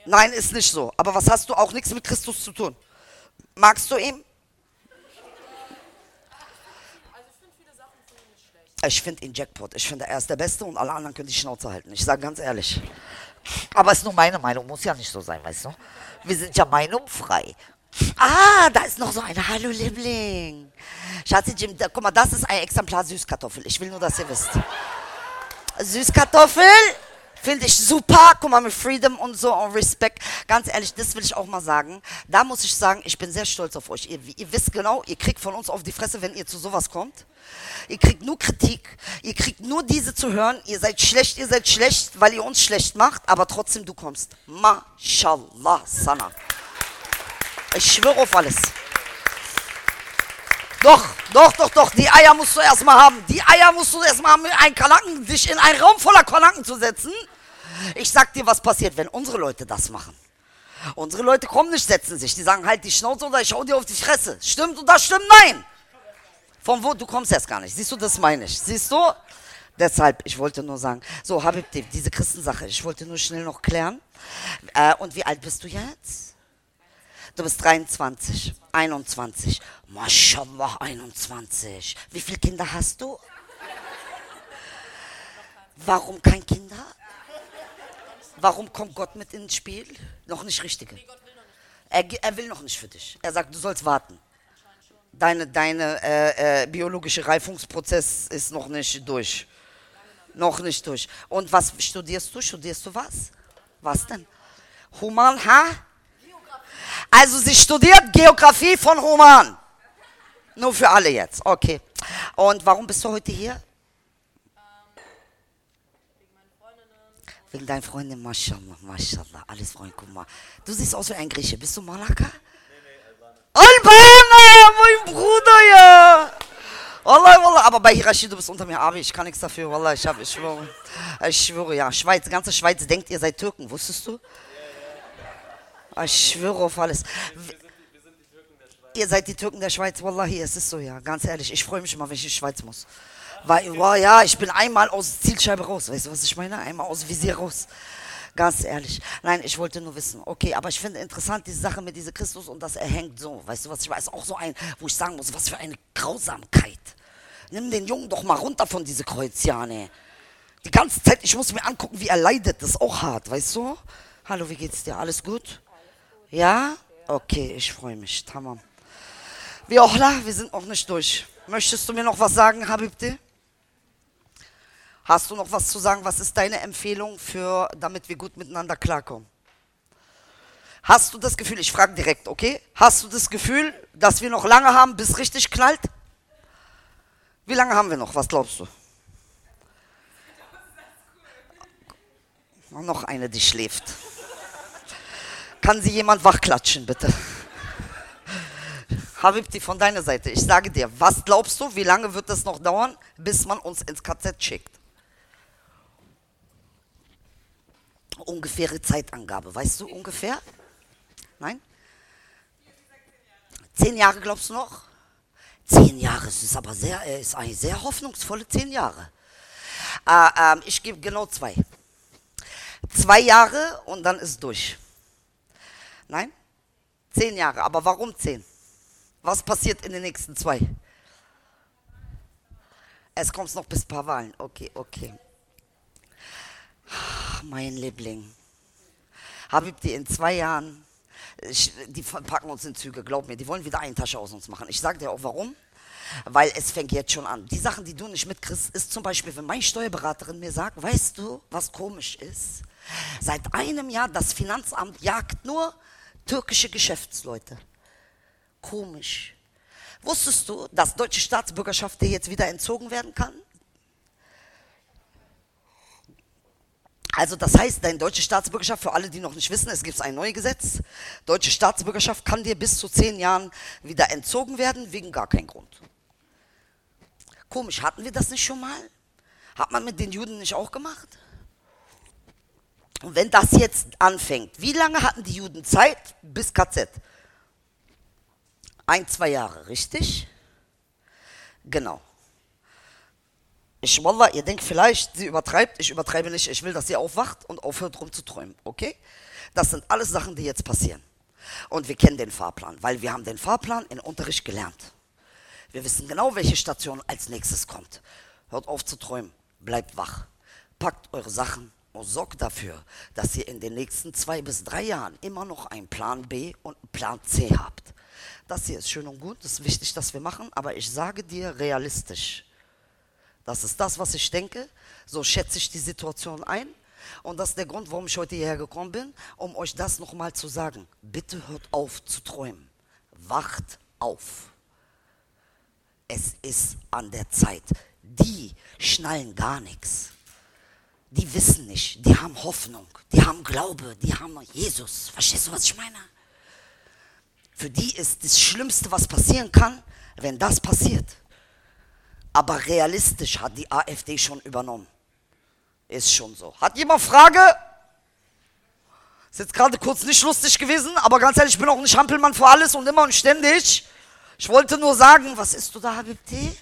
Nein, ist nicht so. Aber was hast du auch nichts mit Christus zu tun? Magst du ihn? Ich finde ihn Jackpot. Ich finde, er ist der Beste und alle anderen können die Schnauze halten. Ich sage ganz ehrlich. Aber ist nur meine Meinung, muss ja nicht so sein, weißt du? Wir sind ja meinungfrei. Ah, da ist noch so eine Hallo Liebling. Schatzi Jim, da, guck mal, das ist ein Exemplar Süßkartoffel. Ich will nur, dass ihr wisst. Süßkartoffel finde ich super. Guck mal, mit Freedom und so und Respect. Ganz ehrlich, das will ich auch mal sagen. Da muss ich sagen, ich bin sehr stolz auf euch. Ihr, ihr wisst genau, ihr kriegt von uns auf die Fresse, wenn ihr zu sowas kommt. Ihr kriegt nur Kritik. Ihr kriegt nur diese zu hören. Ihr seid schlecht, ihr seid schlecht, weil ihr uns schlecht macht. Aber trotzdem, du kommst. Mashallah, Sana. Ich schwöre auf alles. Doch, doch, doch, doch. Die Eier musst du erstmal haben. Die Eier musst du erstmal haben, einen Kanaken, dich in einen Raum voller Kanaken zu setzen. Ich sag dir, was passiert, wenn unsere Leute das machen. Unsere Leute kommen nicht, setzen sich. Die sagen halt die Schnauze oder ich hau dir auf die Fresse. Stimmt oder stimmt? Nein. Von wo? Du kommst erst gar nicht. Siehst du, das meine ich. Siehst du? Deshalb, ich wollte nur sagen. So, Habib, diese Christensache, ich wollte nur schnell noch klären. Äh, und wie alt bist du jetzt? Du bist 23, 21. Mashallah, 21. Wie viele Kinder hast du? Warum kein Kinder? Warum kommt Gott mit ins Spiel? Noch nicht richtige. Er, er will noch nicht für dich. Er sagt, du sollst warten. Deine, deine äh, äh, biologische Reifungsprozess ist noch nicht durch. Noch nicht durch. Und was studierst du? Studierst du was? Was denn? Human, ha? Also sie studiert Geografie von Roman. Nur für alle jetzt. Okay. Und warum bist du heute hier? Wegen deiner Freundin, Mashallah, Mashallah. Alles Freund, guck mal. Du siehst aus wie ein Grieche. Bist du Malaka? Albaner, mein Bruder, ja. Wallah, wallah, aber bei Hirashi, du bist unter mir, Abi, ich kann nichts dafür, wallah, ich hab, ich schwöre. Ich schwöre, ja, Schweiz, ganze Schweiz denkt, ihr seid Türken, wusstest du? Ich schwöre auf alles. Ihr seid die Türken der Schweiz, Wallahi, es ist so, ja, ganz ehrlich. Ich freue mich immer, wenn ich in die Schweiz muss. Weil, wow, ja, ich bin einmal aus Zielscheibe raus, weißt du, was ich meine? Einmal aus Visier raus. Ganz ehrlich. Nein, ich wollte nur wissen. Okay, aber ich finde interessant diese Sache mit diesem Christus und dass er hängt so. Weißt du, was ich weiß? Auch so ein, wo ich sagen muss, was für eine Grausamkeit. Nimm den Jungen doch mal runter von diese Kreuzjane. Die ganze Zeit, ich muss mir angucken, wie er leidet. Das ist auch hart, weißt du? Hallo, wie geht's dir? Alles gut? Ja? Okay, ich freue mich. Tamam. Wie auch da, wir sind noch nicht durch. Möchtest du mir noch was sagen, Habibti? Hast du noch was zu sagen? Was ist deine Empfehlung für, damit wir gut miteinander klarkommen? Hast du das Gefühl, ich frage direkt, okay? Hast du das Gefühl, dass wir noch lange haben, bis richtig knallt? Wie lange haben wir noch? Was glaubst du? Noch eine, die schläft. Kann sie jemand wachklatschen, bitte? Habibti, von deiner Seite, ich sage dir, was glaubst du, wie lange wird es noch dauern, bis man uns ins KZ schickt? Ungefähre Zeitangabe, weißt du ungefähr? Nein? Zehn Jahre glaubst du noch? Zehn Jahre, es ist aber sehr, äh, ist eine sehr hoffnungsvolle zehn Jahre. Äh, ähm, ich gebe genau zwei. Zwei Jahre und dann ist durch. Nein? Zehn Jahre. Aber warum zehn? Was passiert in den nächsten zwei? Es kommt noch bis ein paar Wahlen. Okay, okay. Mein Liebling. Habibti, in zwei Jahren die packen uns in Züge, glaub mir. Die wollen wieder eine Tasche aus uns machen. Ich sag dir auch warum. Weil es fängt jetzt schon an. Die Sachen, die du nicht mitkriegst, ist zum Beispiel, wenn meine Steuerberaterin mir sagt, weißt du, was komisch ist? Seit einem Jahr, das Finanzamt jagt nur türkische Geschäftsleute. Komisch. Wusstest du, dass deutsche Staatsbürgerschaft dir jetzt wieder entzogen werden kann? Also das heißt, deine deutsche Staatsbürgerschaft, für alle, die noch nicht wissen, es gibt ein neues Gesetz. Deutsche Staatsbürgerschaft kann dir bis zu zehn Jahren wieder entzogen werden, wegen gar keinem Grund. Komisch, hatten wir das nicht schon mal? Hat man mit den Juden nicht auch gemacht? Und wenn das jetzt anfängt, wie lange hatten die Juden Zeit bis KZ? Ein, zwei Jahre, richtig? Genau. Ich, Wallah, ihr denkt vielleicht, sie übertreibt. Ich übertreibe nicht. Ich will, dass ihr aufwacht und aufhört rumzuträumen, okay? Das sind alles Sachen, die jetzt passieren. Und wir kennen den Fahrplan, weil wir haben den Fahrplan in Unterricht gelernt. Wir wissen genau, welche Station als nächstes kommt. Hört auf zu träumen. Bleibt wach. Packt eure Sachen und sorgt dafür, dass ihr in den nächsten zwei bis drei Jahren immer noch einen Plan B und einen Plan C habt. Das hier ist schön und gut, das ist wichtig, dass wir machen, aber ich sage dir realistisch. Das ist das, was ich denke. So schätze ich die Situation ein. Und das ist der Grund, warum ich heute hierher gekommen bin, um euch das nochmal zu sagen. Bitte hört auf zu träumen. Wacht auf. Es ist an der Zeit. Die schnallen gar nichts. Die wissen nicht. Die haben Hoffnung. Die haben Glaube. Die haben Jesus. Verstehst du, was ich meine? Für die ist das Schlimmste, was passieren kann, wenn das passiert. Aber realistisch hat die AfD schon übernommen. Ist schon so. Hat jemand Frage? Ist jetzt gerade kurz nicht lustig gewesen, aber ganz ehrlich, ich bin auch nicht Hampelmann für alles und immer und ständig. Ich wollte nur sagen, was isst du da, Habibti?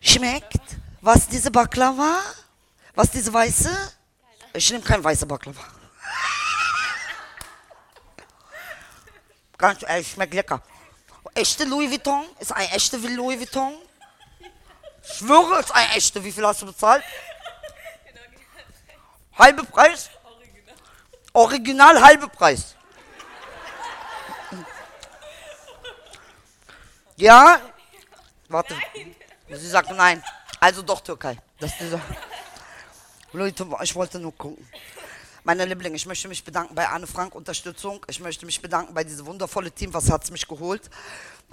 Schmeckt? Was diese Baklava? Was diese weiße? Ich nehme kein weiße Baklava. Ganz ehrlich, schmeckt lecker. Echte Louis Vuitton ist ein echter Louis Vuitton. Schwöre, ist ein echter. Wie viel hast du bezahlt? Halbe Preis? Original halbe Preis. Ja? Warte. Sie sagt nein. Also doch Türkei. Das ist dieser Leute, ich wollte nur gucken. Meine Lieblinge, ich möchte mich bedanken bei Anne Frank Unterstützung. Ich möchte mich bedanken bei diesem wundervollen Team, was hat es mich geholt.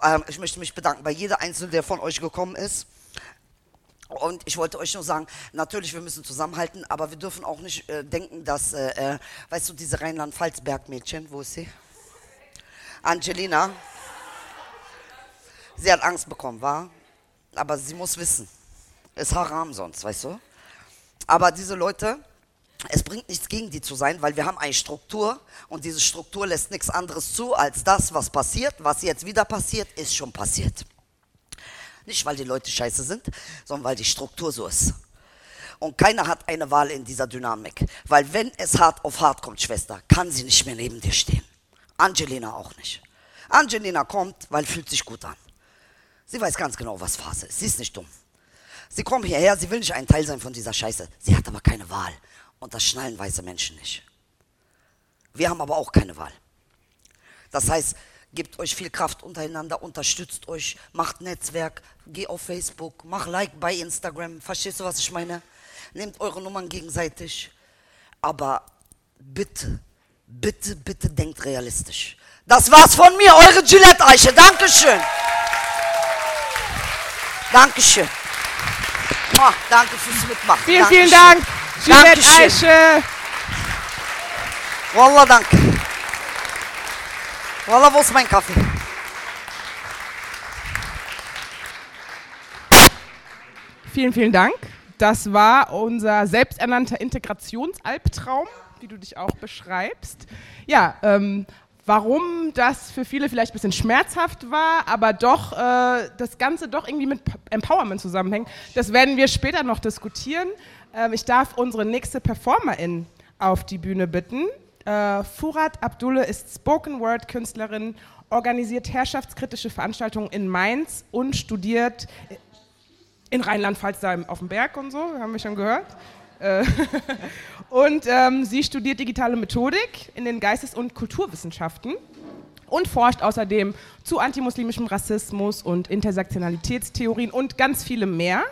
Ähm, ich möchte mich bedanken bei jeder Einzelne, der von euch gekommen ist. Und ich wollte euch nur sagen, natürlich, wir müssen zusammenhalten, aber wir dürfen auch nicht äh, denken, dass, äh, äh, weißt du, diese Rheinland-Pfalz-Bergmädchen, wo ist sie? Angelina. Sie hat Angst bekommen, war? Aber sie muss wissen, ist Haram sonst, weißt du? Aber diese Leute, es bringt nichts gegen die zu sein, weil wir haben eine Struktur und diese Struktur lässt nichts anderes zu, als das, was passiert. Was jetzt wieder passiert, ist schon passiert. Nicht, weil die Leute scheiße sind, sondern weil die Struktur so ist. Und keiner hat eine Wahl in dieser Dynamik. Weil wenn es hart auf hart kommt, Schwester, kann sie nicht mehr neben dir stehen. Angelina auch nicht. Angelina kommt, weil fühlt sich gut an. Sie weiß ganz genau, was Phase ist. Sie ist nicht dumm. Sie kommt hierher, sie will nicht ein Teil sein von dieser Scheiße. Sie hat aber keine Wahl. Und das schnallen weiße Menschen nicht. Wir haben aber auch keine Wahl. Das heißt, gebt euch viel Kraft untereinander, unterstützt euch, macht Netzwerk, geh auf Facebook, mach Like bei Instagram. Verstehst du, was ich meine? Nehmt eure Nummern gegenseitig. Aber bitte, bitte, bitte denkt realistisch. Das war's von mir, eure Gillette-Eiche. Dankeschön. Dankeschön. Mua, danke fürs Mitmachen. Vielen, Dankeschön. vielen Dank. Juliette Dankeschön. Eiche. Wallah, danke. Wallah, wo ist mein Kaffee? Vielen, vielen Dank. Das war unser selbsternannter Integrationsalbtraum, wie du dich auch beschreibst. Ja, ähm, warum das für viele vielleicht ein bisschen schmerzhaft war, aber doch äh, das Ganze doch irgendwie mit Empowerment zusammenhängt, das werden wir später noch diskutieren. Ähm, ich darf unsere nächste Performerin auf die Bühne bitten. Äh, Furat Abdulle ist Spoken Word Künstlerin, organisiert herrschaftskritische Veranstaltungen in Mainz und studiert in Rheinland-Pfalz da auf dem Berg und so, haben wir schon gehört. Äh, Und ähm, sie studiert digitale Methodik in den Geistes- und Kulturwissenschaften und forscht außerdem zu antimuslimischem Rassismus und Intersektionalitätstheorien und ganz viele mehr.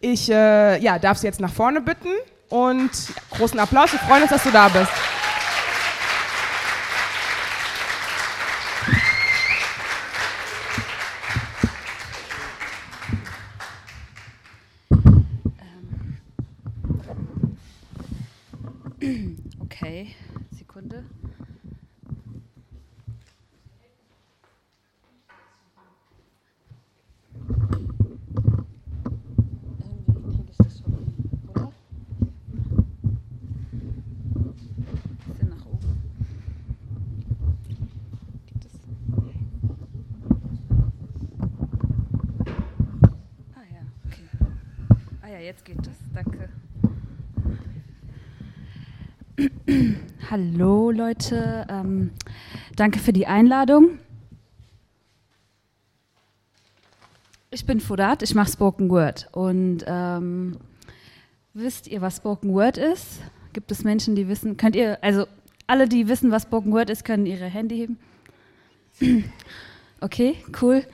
Ich äh, ja, darf Sie jetzt nach vorne bitten und großen Applaus. Wir freuen uns, dass du da bist. Okay, Sekunde. Irgendwie kriege ich das schon hin, oder? Bisschen nach oben. Geht das? Ah ja, okay. Ah ja, jetzt geht das. Danke. Hallo Leute, ähm, danke für die Einladung. Ich bin Fudat, ich mache Spoken Word. Und ähm, wisst ihr, was Spoken Word ist? Gibt es Menschen, die wissen? Könnt ihr, also alle, die wissen, was Spoken Word ist, können ihre Hände heben? Okay, cool.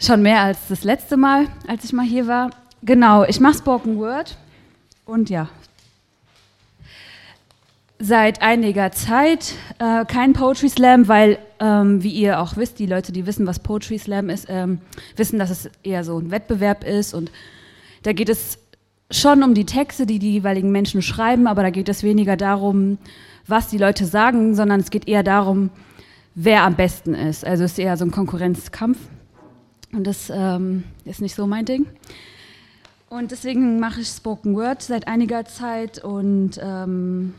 Schon mehr als das letzte Mal, als ich mal hier war. Genau, ich mache Spoken Word. Und ja, seit einiger Zeit äh, kein Poetry Slam, weil, ähm, wie ihr auch wisst, die Leute, die wissen, was Poetry Slam ist, ähm, wissen, dass es eher so ein Wettbewerb ist. Und da geht es schon um die Texte, die die jeweiligen Menschen schreiben, aber da geht es weniger darum, was die Leute sagen, sondern es geht eher darum, wer am besten ist. Also es ist eher so ein Konkurrenzkampf. Und das ähm, ist nicht so mein Ding. Und deswegen mache ich Spoken Word seit einiger Zeit und ähm,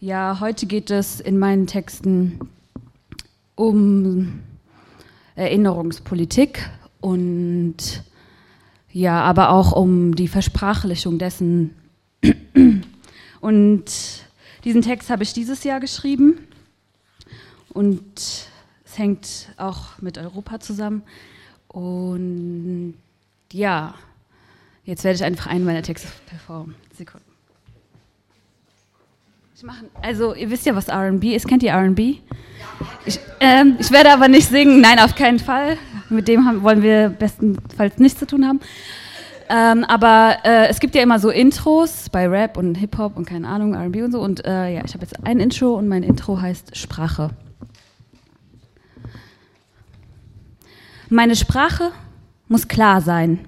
ja, heute geht es in meinen Texten um Erinnerungspolitik und ja, aber auch um die Versprachlichung dessen. Und diesen Text habe ich dieses Jahr geschrieben und es hängt auch mit Europa zusammen. Und ja, jetzt werde ich einfach einen meiner Texte performen. Sekunden. Ich mache, also ihr wisst ja, was R&B ist. Kennt ihr R&B? Ich, ähm, ich werde aber nicht singen. Nein, auf keinen Fall. Mit dem haben, wollen wir bestenfalls nichts zu tun haben. Ähm, aber äh, es gibt ja immer so Intros bei Rap und Hip-Hop und keine Ahnung, R&B und so. Und äh, ja, ich habe jetzt ein Intro und mein Intro heißt Sprache. Meine Sprache muss klar sein.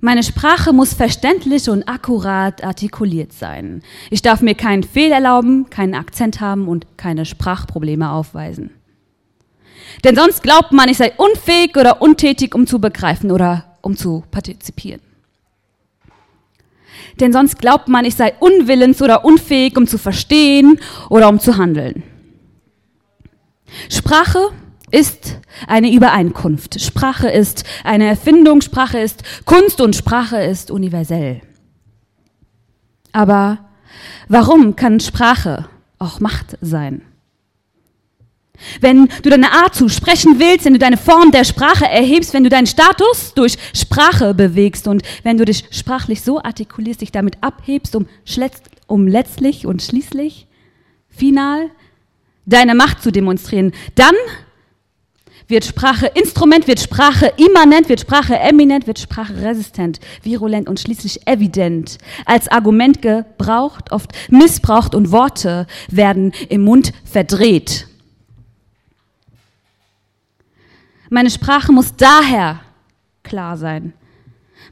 Meine Sprache muss verständlich und akkurat artikuliert sein. Ich darf mir keinen Fehl erlauben, keinen Akzent haben und keine Sprachprobleme aufweisen. Denn sonst glaubt man, ich sei unfähig oder untätig, um zu begreifen oder um zu partizipieren. Denn sonst glaubt man, ich sei unwillens oder unfähig, um zu verstehen oder um zu handeln. Sprache ist eine Übereinkunft. Sprache ist eine Erfindung, Sprache ist Kunst und Sprache ist universell. Aber warum kann Sprache auch Macht sein? Wenn du deine Art zu sprechen willst, wenn du deine Form der Sprache erhebst, wenn du deinen Status durch Sprache bewegst und wenn du dich sprachlich so artikulierst, dich damit abhebst, um, um letztlich und schließlich, final, deine Macht zu demonstrieren, dann wird Sprache Instrument, wird Sprache immanent, wird Sprache eminent, wird Sprache resistent, virulent und schließlich evident. Als Argument gebraucht, oft missbraucht und Worte werden im Mund verdreht. Meine Sprache muss daher klar sein.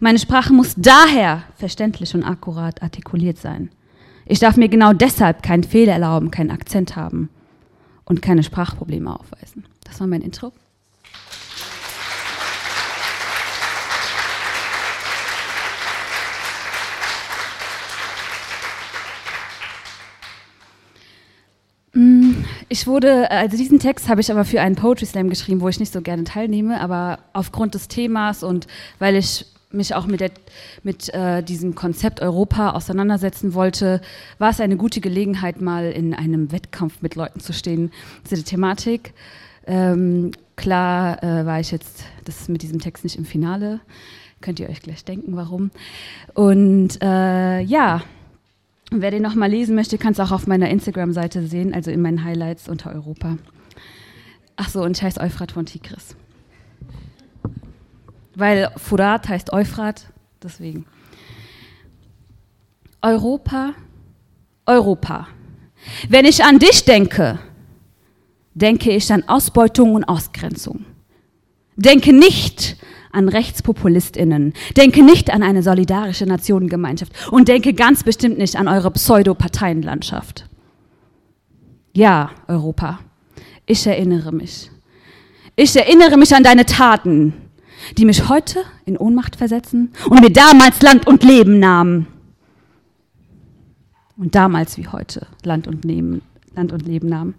Meine Sprache muss daher verständlich und akkurat artikuliert sein. Ich darf mir genau deshalb keinen Fehler erlauben, keinen Akzent haben und keine Sprachprobleme aufweisen. Das war mein Intro. Ich wurde, also diesen Text habe ich aber für einen Poetry Slam geschrieben, wo ich nicht so gerne teilnehme, aber aufgrund des Themas und weil ich mich auch mit, der, mit äh, diesem Konzept Europa auseinandersetzen wollte, war es eine gute Gelegenheit, mal in einem Wettkampf mit Leuten zu stehen zu der Thematik. Ähm, klar äh, war ich jetzt das mit diesem Text nicht im Finale. Könnt ihr euch gleich denken, warum. Und äh, ja, wer den nochmal lesen möchte, kann es auch auf meiner Instagram-Seite sehen, also in meinen Highlights unter Europa. Ach so, und ich heiße Euphrat von Tigris. Weil Furat heißt Euphrat, deswegen. Europa, Europa. Wenn ich an dich denke, denke ich an Ausbeutung und Ausgrenzung. Denke nicht an Rechtspopulistinnen, denke nicht an eine solidarische Nationengemeinschaft und denke ganz bestimmt nicht an eure Pseudo-Parteienlandschaft. Ja, Europa, ich erinnere mich. Ich erinnere mich an deine Taten, die mich heute in Ohnmacht versetzen und mir damals Land und Leben nahmen. Und damals wie heute Land und, Leben, Land und Leben nahmen.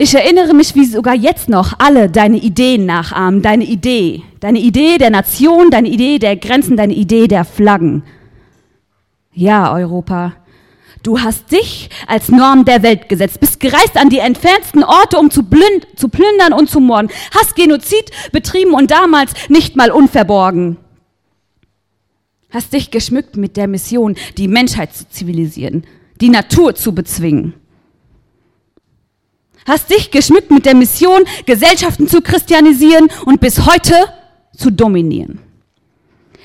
Ich erinnere mich, wie sogar jetzt noch alle deine Ideen nachahmen, deine Idee, deine Idee der Nation, deine Idee der Grenzen, deine Idee der Flaggen. Ja, Europa, du hast dich als Norm der Welt gesetzt, bist gereist an die entferntesten Orte, um zu, blünd, zu plündern und zu morden, hast Genozid betrieben und damals nicht mal unverborgen. Hast dich geschmückt mit der Mission, die Menschheit zu zivilisieren, die Natur zu bezwingen hast dich geschmückt mit der Mission, Gesellschaften zu christianisieren und bis heute zu dominieren.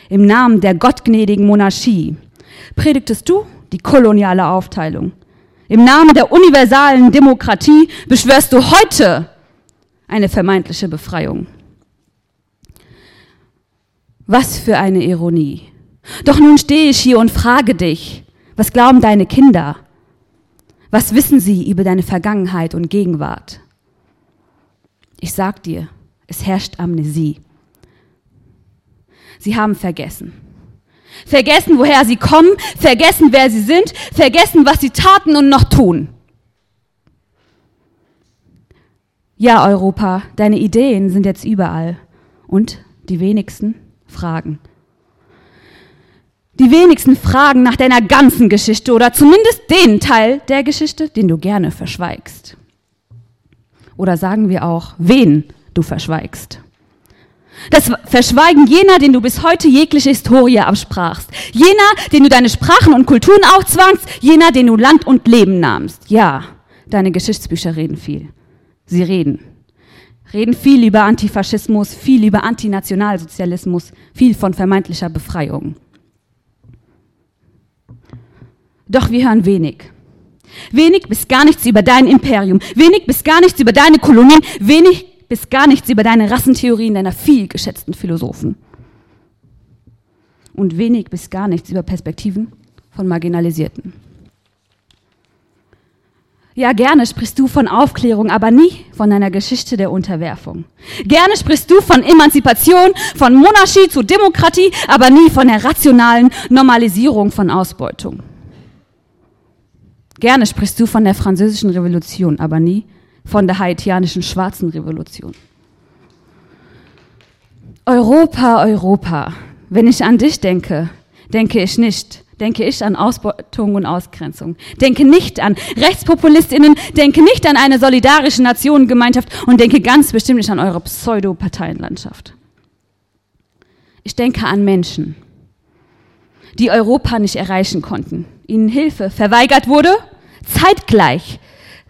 Im Namen der gottgnädigen Monarchie predigtest du die koloniale Aufteilung. Im Namen der universalen Demokratie beschwörst du heute eine vermeintliche Befreiung. Was für eine Ironie. Doch nun stehe ich hier und frage dich, was glauben deine Kinder? Was wissen sie über deine Vergangenheit und Gegenwart? Ich sag dir, es herrscht Amnesie. Sie haben vergessen. Vergessen, woher sie kommen, vergessen, wer sie sind, vergessen, was sie taten und noch tun. Ja, Europa, deine Ideen sind jetzt überall und die wenigsten fragen. Die wenigsten fragen nach deiner ganzen Geschichte oder zumindest den Teil der Geschichte, den du gerne verschweigst. Oder sagen wir auch, wen du verschweigst. Das Verschweigen jener, den du bis heute jegliche Historie absprachst. Jener, den du deine Sprachen und Kulturen aufzwangst. Jener, den du Land und Leben nahmst. Ja, deine Geschichtsbücher reden viel. Sie reden. Reden viel über Antifaschismus, viel über Antinationalsozialismus, viel von vermeintlicher Befreiung. Doch wir hören wenig. Wenig bis gar nichts über dein Imperium, wenig bis gar nichts über deine Kolonien, wenig bis gar nichts über deine Rassentheorien deiner vielgeschätzten Philosophen. Und wenig bis gar nichts über Perspektiven von Marginalisierten. Ja, gerne sprichst du von Aufklärung, aber nie von einer Geschichte der Unterwerfung. Gerne sprichst du von Emanzipation, von Monarchie zu Demokratie, aber nie von der rationalen Normalisierung von Ausbeutung. Gerne sprichst du von der französischen Revolution, aber nie von der haitianischen schwarzen Revolution. Europa, Europa. Wenn ich an dich denke, denke ich nicht. Denke ich an Ausbeutung und Ausgrenzung. Denke nicht an Rechtspopulistinnen, denke nicht an eine solidarische Nationengemeinschaft und denke ganz bestimmt nicht an eure Pseudo-Parteienlandschaft. Ich denke an Menschen, die Europa nicht erreichen konnten, ihnen Hilfe verweigert wurde, zeitgleich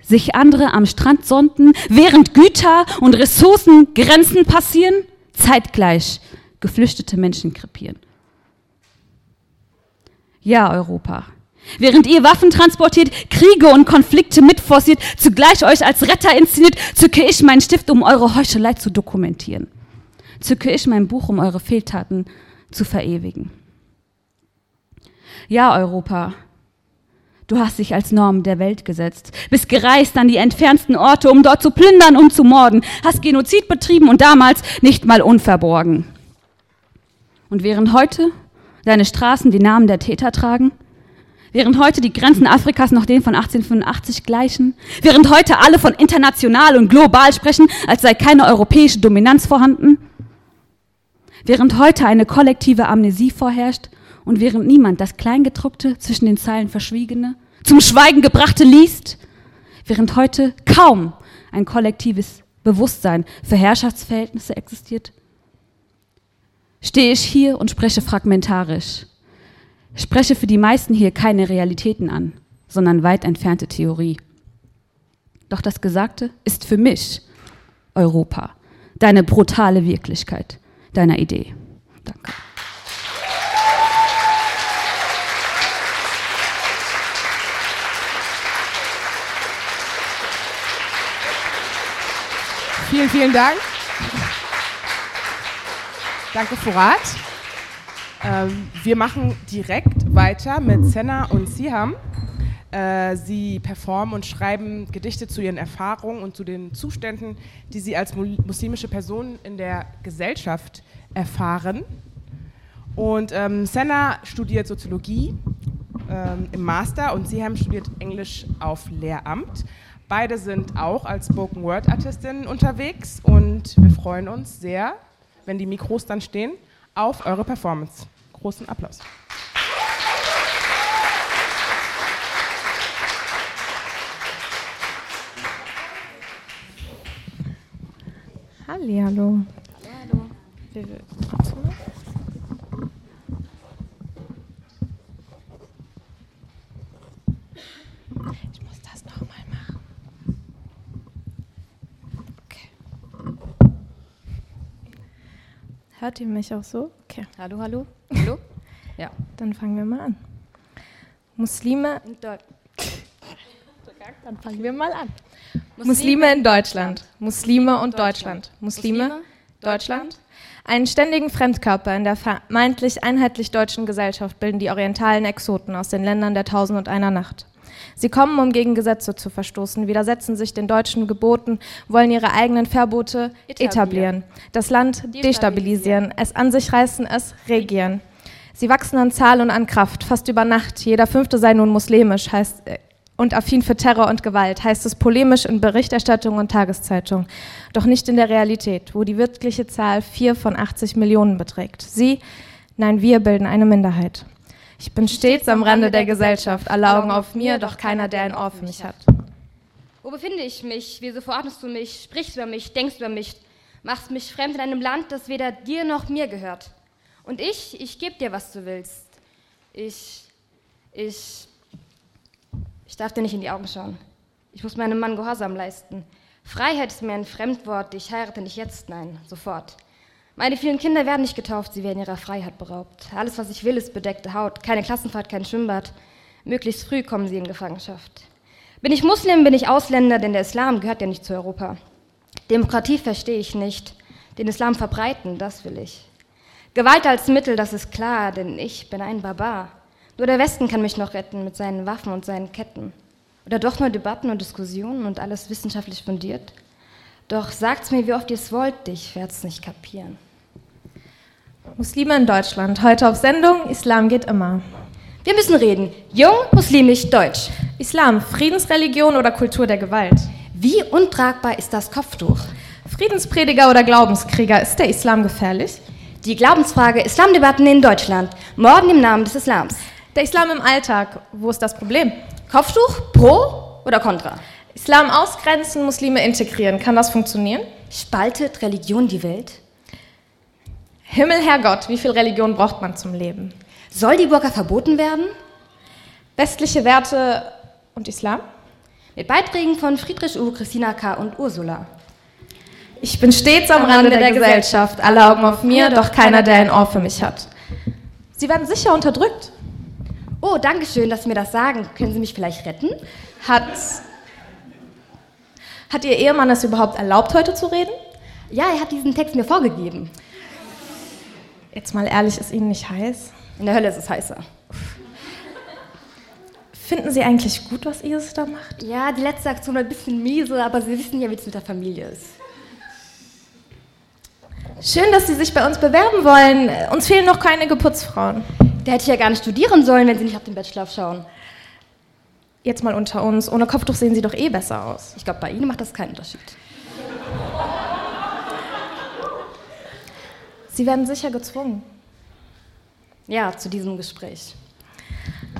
sich andere am Strand sonden, während Güter und Ressourcen Grenzen passieren, zeitgleich geflüchtete Menschen krepieren. Ja, Europa. Während ihr Waffen transportiert, Kriege und Konflikte mitforciert, zugleich euch als Retter inszeniert, zücke ich meinen Stift, um eure Heuchelei zu dokumentieren. Zücke ich mein Buch, um eure Fehltaten zu verewigen. Ja, Europa. Du hast dich als Norm der Welt gesetzt, bist gereist an die entferntesten Orte, um dort zu plündern und zu morden, hast Genozid betrieben und damals nicht mal unverborgen. Und während heute deine Straßen die Namen der Täter tragen, während heute die Grenzen Afrikas noch denen von 1885 gleichen, während heute alle von international und global sprechen, als sei keine europäische Dominanz vorhanden, während heute eine kollektive Amnesie vorherrscht und während niemand das Kleingedruckte zwischen den Zeilen verschwiegene, zum Schweigen gebrachte liest, während heute kaum ein kollektives Bewusstsein für Herrschaftsverhältnisse existiert, stehe ich hier und spreche fragmentarisch. Spreche für die meisten hier keine Realitäten an, sondern weit entfernte Theorie. Doch das Gesagte ist für mich Europa, deine brutale Wirklichkeit deiner Idee. Danke. Vielen, vielen Dank. Danke, Furat. Ähm, wir machen direkt weiter mit Senna und Siham. Äh, sie performen und schreiben Gedichte zu ihren Erfahrungen und zu den Zuständen, die sie als muslimische Personen in der Gesellschaft erfahren. Und ähm, Senna studiert Soziologie ähm, im Master und Siham studiert Englisch auf Lehramt. Beide sind auch als Spoken Word Artistinnen unterwegs und wir freuen uns sehr, wenn die Mikros dann stehen, auf eure Performance. Großen Applaus. Hallihallo. Hallo. Hallo. Ich muss das nochmal machen. Okay. Hört ihr mich auch so? Okay. Hallo, hallo. Hallo? Ja. Dann fangen wir mal an. Muslime. Und dort. Dann fangen wir mal an. Muslime in Deutschland. Muslime und Deutschland. Muslime, Deutschland. Einen ständigen Fremdkörper in der vermeintlich einheitlich deutschen Gesellschaft bilden die orientalen Exoten aus den Ländern der Tausend und einer Nacht. Sie kommen, um gegen Gesetze zu verstoßen, widersetzen sich den deutschen Geboten, wollen ihre eigenen Verbote etablieren, das Land destabilisieren, es an sich reißen, es regieren. Sie wachsen an Zahl und an Kraft, fast über Nacht. Jeder Fünfte sei nun muslimisch, heißt äh, und affin für Terror und Gewalt, heißt es polemisch in Berichterstattung und Tageszeitung. Doch nicht in der Realität, wo die wirkliche Zahl vier von 80 Millionen beträgt. Sie, nein, wir bilden eine Minderheit. Ich bin stets am Rande der Gesellschaft, alle Augen auf mir, doch keiner, der ein Ohr für mich hat. Wo befinde ich mich? Wieso verordnest du mich? Sprichst über mich? Denkst über mich? Machst mich fremd in einem Land, das weder dir noch mir gehört. Und ich, ich gebe dir, was du willst. Ich, ich, ich darf dir nicht in die Augen schauen. Ich muss meinem Mann Gehorsam leisten. Freiheit ist mir ein Fremdwort. Ich heirate nicht jetzt, nein, sofort. Meine vielen Kinder werden nicht getauft, sie werden ihrer Freiheit beraubt. Alles, was ich will, ist bedeckte Haut. Keine Klassenfahrt, kein Schwimmbad. Möglichst früh kommen sie in Gefangenschaft. Bin ich Muslim, bin ich Ausländer, denn der Islam gehört ja nicht zu Europa. Demokratie verstehe ich nicht. Den Islam verbreiten, das will ich. Gewalt als Mittel, das ist klar, denn ich bin ein Barbar. Nur der Westen kann mich noch retten mit seinen Waffen und seinen Ketten. Oder doch nur Debatten und Diskussionen und alles wissenschaftlich fundiert? Doch sagt's mir, wie oft ihr es wollt, ich werd's nicht kapieren. Muslime in Deutschland, heute auf Sendung, Islam geht immer. Wir müssen reden. Jung, muslimisch, deutsch. Islam, Friedensreligion oder Kultur der Gewalt? Wie untragbar ist das Kopftuch? Friedensprediger oder Glaubenskrieger, ist der Islam gefährlich? Die Glaubensfrage, Islamdebatten in Deutschland. Morden im Namen des Islams. Der Islam im Alltag, wo ist das Problem? Kopftuch, pro oder contra? Islam ausgrenzen, Muslime integrieren. Kann das funktionieren? Spaltet Religion die Welt? Himmel, Herrgott, wie viel Religion braucht man zum Leben? Soll die Burka verboten werden? Westliche Werte und Islam? Mit Beiträgen von Friedrich U., Christina K. und Ursula. Ich bin stets am Rande der Gesellschaft, alle Augen auf mir, doch keiner, der ein Ohr für mich hat. Sie werden sicher unterdrückt. Oh, danke schön, dass Sie mir das sagen. Können Sie mich vielleicht retten? Hat, hat Ihr Ehemann es überhaupt erlaubt, heute zu reden? Ja, er hat diesen Text mir vorgegeben. Jetzt mal ehrlich, ist Ihnen nicht heiß? In der Hölle ist es heißer. Finden Sie eigentlich gut, was Iris da macht? Ja, die letzte Aktion war ein bisschen miese, aber Sie wissen ja, wie es mit der Familie ist. Schön, dass Sie sich bei uns bewerben wollen. Uns fehlen noch keine Geputzfrauen. Da hätte ich ja gar nicht studieren sollen, wenn Sie nicht auf den Bachelor schauen. Jetzt mal unter uns. Ohne Kopftuch sehen Sie doch eh besser aus. Ich glaube, bei Ihnen macht das keinen Unterschied. Sie werden sicher gezwungen. Ja, zu diesem Gespräch.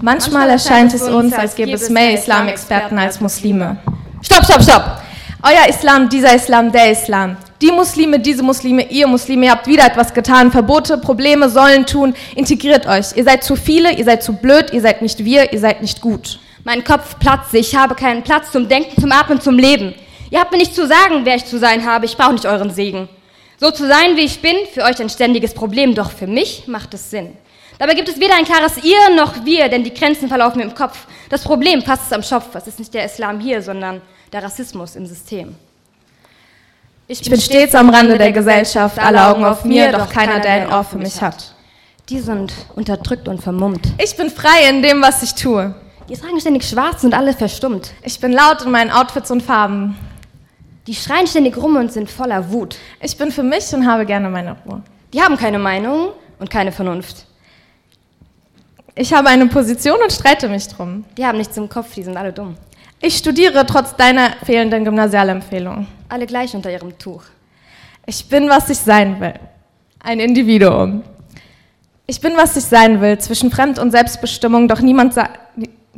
Manchmal erscheint es uns, als gäbe es mehr Islamexperten als Muslime. Stopp, stopp, stopp! Euer Islam, dieser Islam, der Islam. Die Muslime, diese Muslime, ihr Muslime, ihr habt wieder etwas getan. Verbote, Probleme, sollen tun. Integriert euch. Ihr seid zu viele, ihr seid zu blöd, ihr seid nicht wir, ihr seid nicht gut. Mein Kopf platzt, ich habe keinen Platz zum Denken, zum Atmen, zum Leben. Ihr habt mir nicht zu sagen, wer ich zu sein habe, ich brauche nicht euren Segen. So zu sein, wie ich bin, für euch ein ständiges Problem, doch für mich macht es Sinn. Dabei gibt es weder ein klares Ihr noch Wir, denn die Grenzen verlaufen mir im Kopf. Das Problem fasst es am Schopf. Es ist nicht der Islam hier, sondern der Rassismus im System. Ich bin stets am Rande der Gesellschaft, alle Augen auf mir, doch keiner, der ein Ohr für mich hat. Die sind unterdrückt und vermummt. Ich bin frei in dem, was ich tue. Die tragen ständig schwarz und alle verstummt. Ich bin laut in meinen Outfits und Farben. Die schreien ständig rum und sind voller Wut. Ich bin für mich und habe gerne meine Ruhe. Die haben keine Meinung und keine Vernunft. Ich habe eine Position und streite mich drum. Die haben nichts im Kopf, die sind alle dumm. Ich studiere trotz deiner fehlenden Gymnasialempfehlung. Alle gleich unter ihrem Tuch. Ich bin, was ich sein will. Ein Individuum. Ich bin, was ich sein will, zwischen Fremd- und Selbstbestimmung, doch niemand sagt,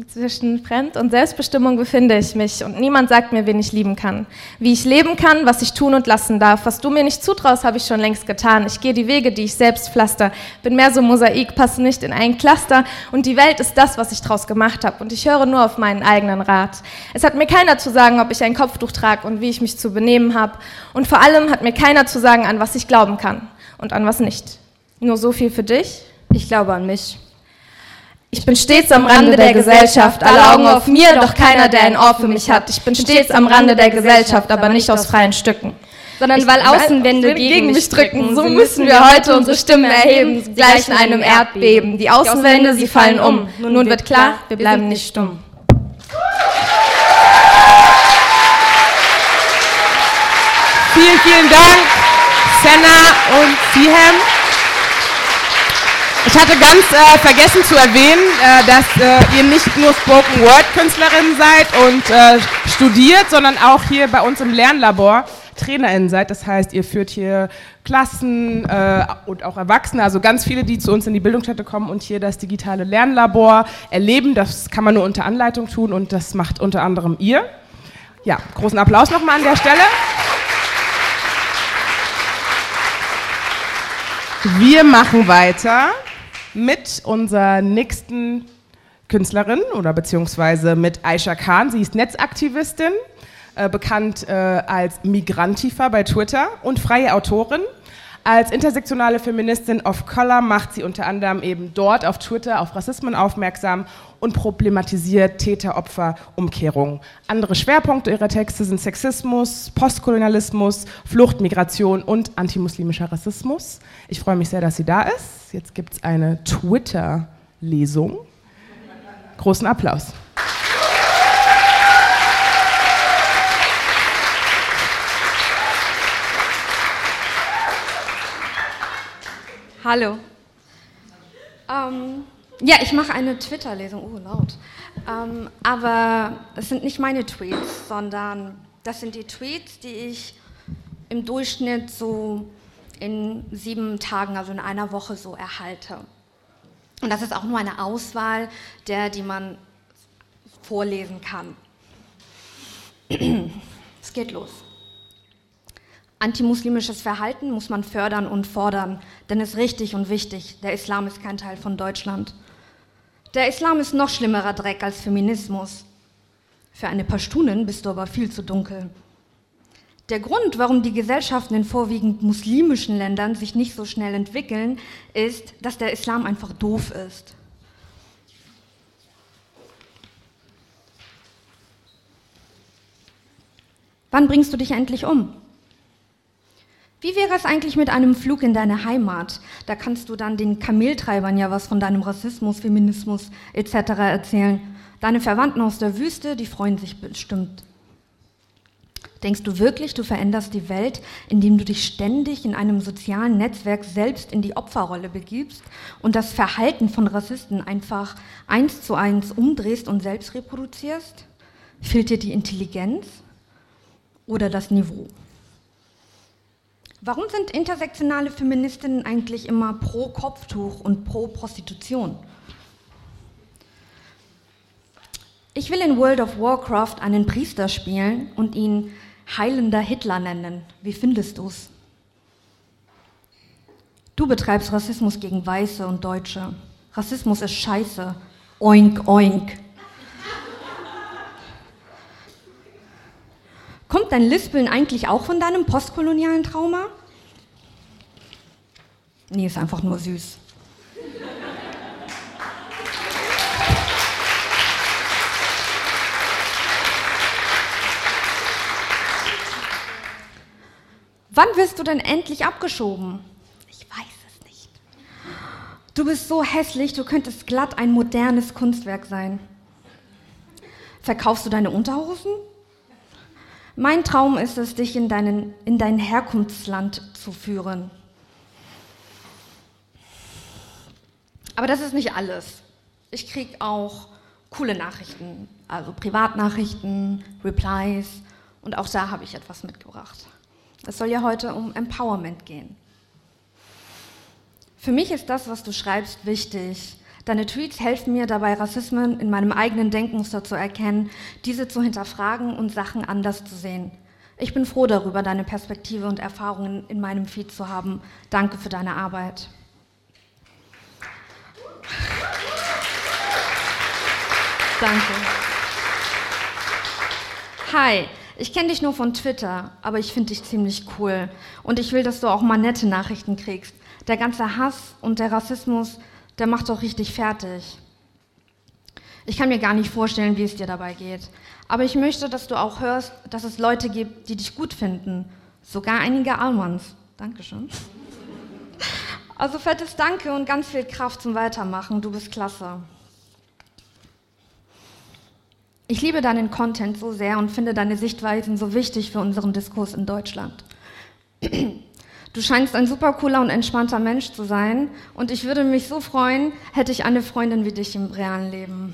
zwischen Fremd- und Selbstbestimmung befinde ich mich und niemand sagt mir, wen ich lieben kann. Wie ich leben kann, was ich tun und lassen darf. Was du mir nicht zutraust, habe ich schon längst getan. Ich gehe die Wege, die ich selbst pflaster. Bin mehr so Mosaik, passe nicht in ein Cluster und die Welt ist das, was ich draus gemacht habe und ich höre nur auf meinen eigenen Rat. Es hat mir keiner zu sagen, ob ich ein Kopftuch trage und wie ich mich zu benehmen habe und vor allem hat mir keiner zu sagen, an was ich glauben kann und an was nicht. Nur so viel für dich? Ich glaube an mich. Ich bin stets am Rande der Gesellschaft, alle Augen auf mir, doch keiner, der ein Ohr für mich hat. Ich bin stets am Rande der Gesellschaft, aber nicht aus freien Stücken. Sondern weil Außenwände gegen, gegen mich drücken. So müssen wir heute unsere Stimme erheben, gleich in einem Erdbeben. Die Außenwände, sie fallen um. Nun wird klar, wir bleiben nicht stumm. Vielen, vielen Dank, Senna und Siham. Ich hatte ganz äh, vergessen zu erwähnen, äh, dass äh, ihr nicht nur Spoken Word Künstlerin seid und äh, studiert, sondern auch hier bei uns im Lernlabor TrainerInnen seid. Das heißt, ihr führt hier Klassen äh, und auch Erwachsene, also ganz viele, die zu uns in die Bildungsstätte kommen und hier das digitale Lernlabor erleben. Das kann man nur unter Anleitung tun und das macht unter anderem ihr. Ja, großen Applaus nochmal an der Stelle. Wir machen weiter mit unserer nächsten Künstlerin oder beziehungsweise mit Aisha Khan. Sie ist Netzaktivistin, äh, bekannt äh, als Migrantifa bei Twitter und freie Autorin. Als intersektionale Feministin of Color macht sie unter anderem eben dort auf Twitter auf Rassismen aufmerksam und problematisiert Täter-Opfer-Umkehrung. Andere Schwerpunkte ihrer Texte sind Sexismus, Postkolonialismus, Flucht, Migration und antimuslimischer Rassismus. Ich freue mich sehr, dass sie da ist. Jetzt gibt es eine Twitter-Lesung. Großen Applaus. Hallo. Ähm, ja, ich mache eine Twitter-Lesung. Oh, laut. Ähm, aber es sind nicht meine Tweets, sondern das sind die Tweets, die ich im Durchschnitt so in sieben Tagen, also in einer Woche so erhalte. Und das ist auch nur eine Auswahl der, die man vorlesen kann. Es geht los. Antimuslimisches Verhalten muss man fördern und fordern, denn es ist richtig und wichtig. Der Islam ist kein Teil von Deutschland. Der Islam ist noch schlimmerer Dreck als Feminismus. Für eine Pashtunin bist du aber viel zu dunkel. Der Grund, warum die Gesellschaften in vorwiegend muslimischen Ländern sich nicht so schnell entwickeln, ist, dass der Islam einfach doof ist. Wann bringst du dich endlich um? Wie wäre es eigentlich mit einem Flug in deine Heimat? Da kannst du dann den Kameltreibern ja was von deinem Rassismus, Feminismus etc. erzählen. Deine Verwandten aus der Wüste, die freuen sich bestimmt. Denkst du wirklich, du veränderst die Welt, indem du dich ständig in einem sozialen Netzwerk selbst in die Opferrolle begibst und das Verhalten von Rassisten einfach eins zu eins umdrehst und selbst reproduzierst? Fehlt dir die Intelligenz oder das Niveau? Warum sind intersektionale Feministinnen eigentlich immer pro Kopftuch und pro Prostitution? Ich will in World of Warcraft einen Priester spielen und ihn heilender Hitler nennen. Wie findest du's? Du betreibst Rassismus gegen Weiße und Deutsche. Rassismus ist scheiße. Oink, oink. Kommt dein Lispeln eigentlich auch von deinem postkolonialen Trauma? Nee, ist einfach nur süß. Wann wirst du denn endlich abgeschoben? Ich weiß es nicht. Du bist so hässlich, du könntest glatt ein modernes Kunstwerk sein. Verkaufst du deine Unterhosen? Mein Traum ist es, dich in, deinen, in dein Herkunftsland zu führen. Aber das ist nicht alles. Ich kriege auch coole Nachrichten, also Privatnachrichten, Replies und auch da habe ich etwas mitgebracht. Es soll ja heute um Empowerment gehen. Für mich ist das, was du schreibst, wichtig. Deine Tweets helfen mir dabei, Rassismen in meinem eigenen Denkmuster zu erkennen, diese zu hinterfragen und Sachen anders zu sehen. Ich bin froh darüber, deine Perspektive und Erfahrungen in meinem Feed zu haben. Danke für deine Arbeit. Danke. Hi, ich kenne dich nur von Twitter, aber ich finde dich ziemlich cool. Und ich will, dass du auch mal nette Nachrichten kriegst. Der ganze Hass und der Rassismus, der macht doch richtig fertig. Ich kann mir gar nicht vorstellen, wie es dir dabei geht. Aber ich möchte, dass du auch hörst, dass es Leute gibt, die dich gut finden. Sogar einige Almans. Dankeschön. Also fettes Danke und ganz viel Kraft zum Weitermachen. Du bist klasse. Ich liebe deinen Content so sehr und finde deine Sichtweisen so wichtig für unseren Diskurs in Deutschland. Du scheinst ein super cooler und entspannter Mensch zu sein und ich würde mich so freuen, hätte ich eine Freundin wie dich im realen Leben.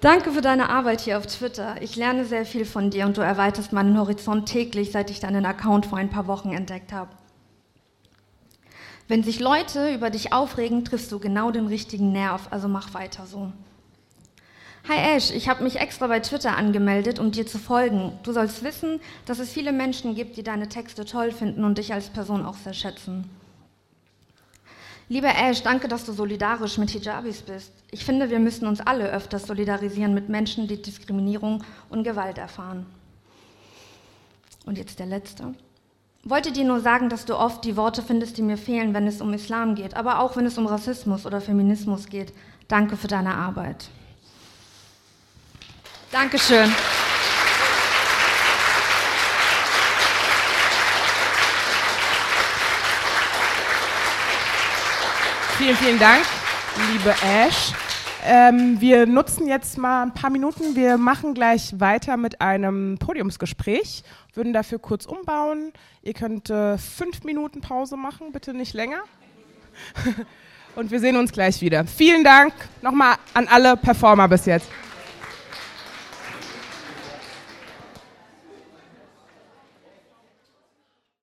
Danke für deine Arbeit hier auf Twitter. Ich lerne sehr viel von dir und du erweiterst meinen Horizont täglich, seit ich deinen Account vor ein paar Wochen entdeckt habe. Wenn sich Leute über dich aufregen, triffst du genau den richtigen Nerv, also mach weiter so. Hi Ash, ich habe mich extra bei Twitter angemeldet, um dir zu folgen. Du sollst wissen, dass es viele Menschen gibt, die deine Texte toll finden und dich als Person auch sehr schätzen. Lieber Ash, danke, dass du solidarisch mit Hijabis bist. Ich finde, wir müssen uns alle öfters solidarisieren mit Menschen, die Diskriminierung und Gewalt erfahren. Und jetzt der letzte. Wollte dir nur sagen, dass du oft die Worte findest, die mir fehlen, wenn es um Islam geht, aber auch wenn es um Rassismus oder Feminismus geht. Danke für deine Arbeit. Dankeschön. Vielen, vielen Dank, liebe Ash. Ähm, wir nutzen jetzt mal ein paar Minuten. Wir machen gleich weiter mit einem Podiumsgespräch, würden dafür kurz umbauen. Ihr könnt äh, fünf Minuten Pause machen, bitte nicht länger. Und wir sehen uns gleich wieder. Vielen Dank nochmal an alle Performer bis jetzt.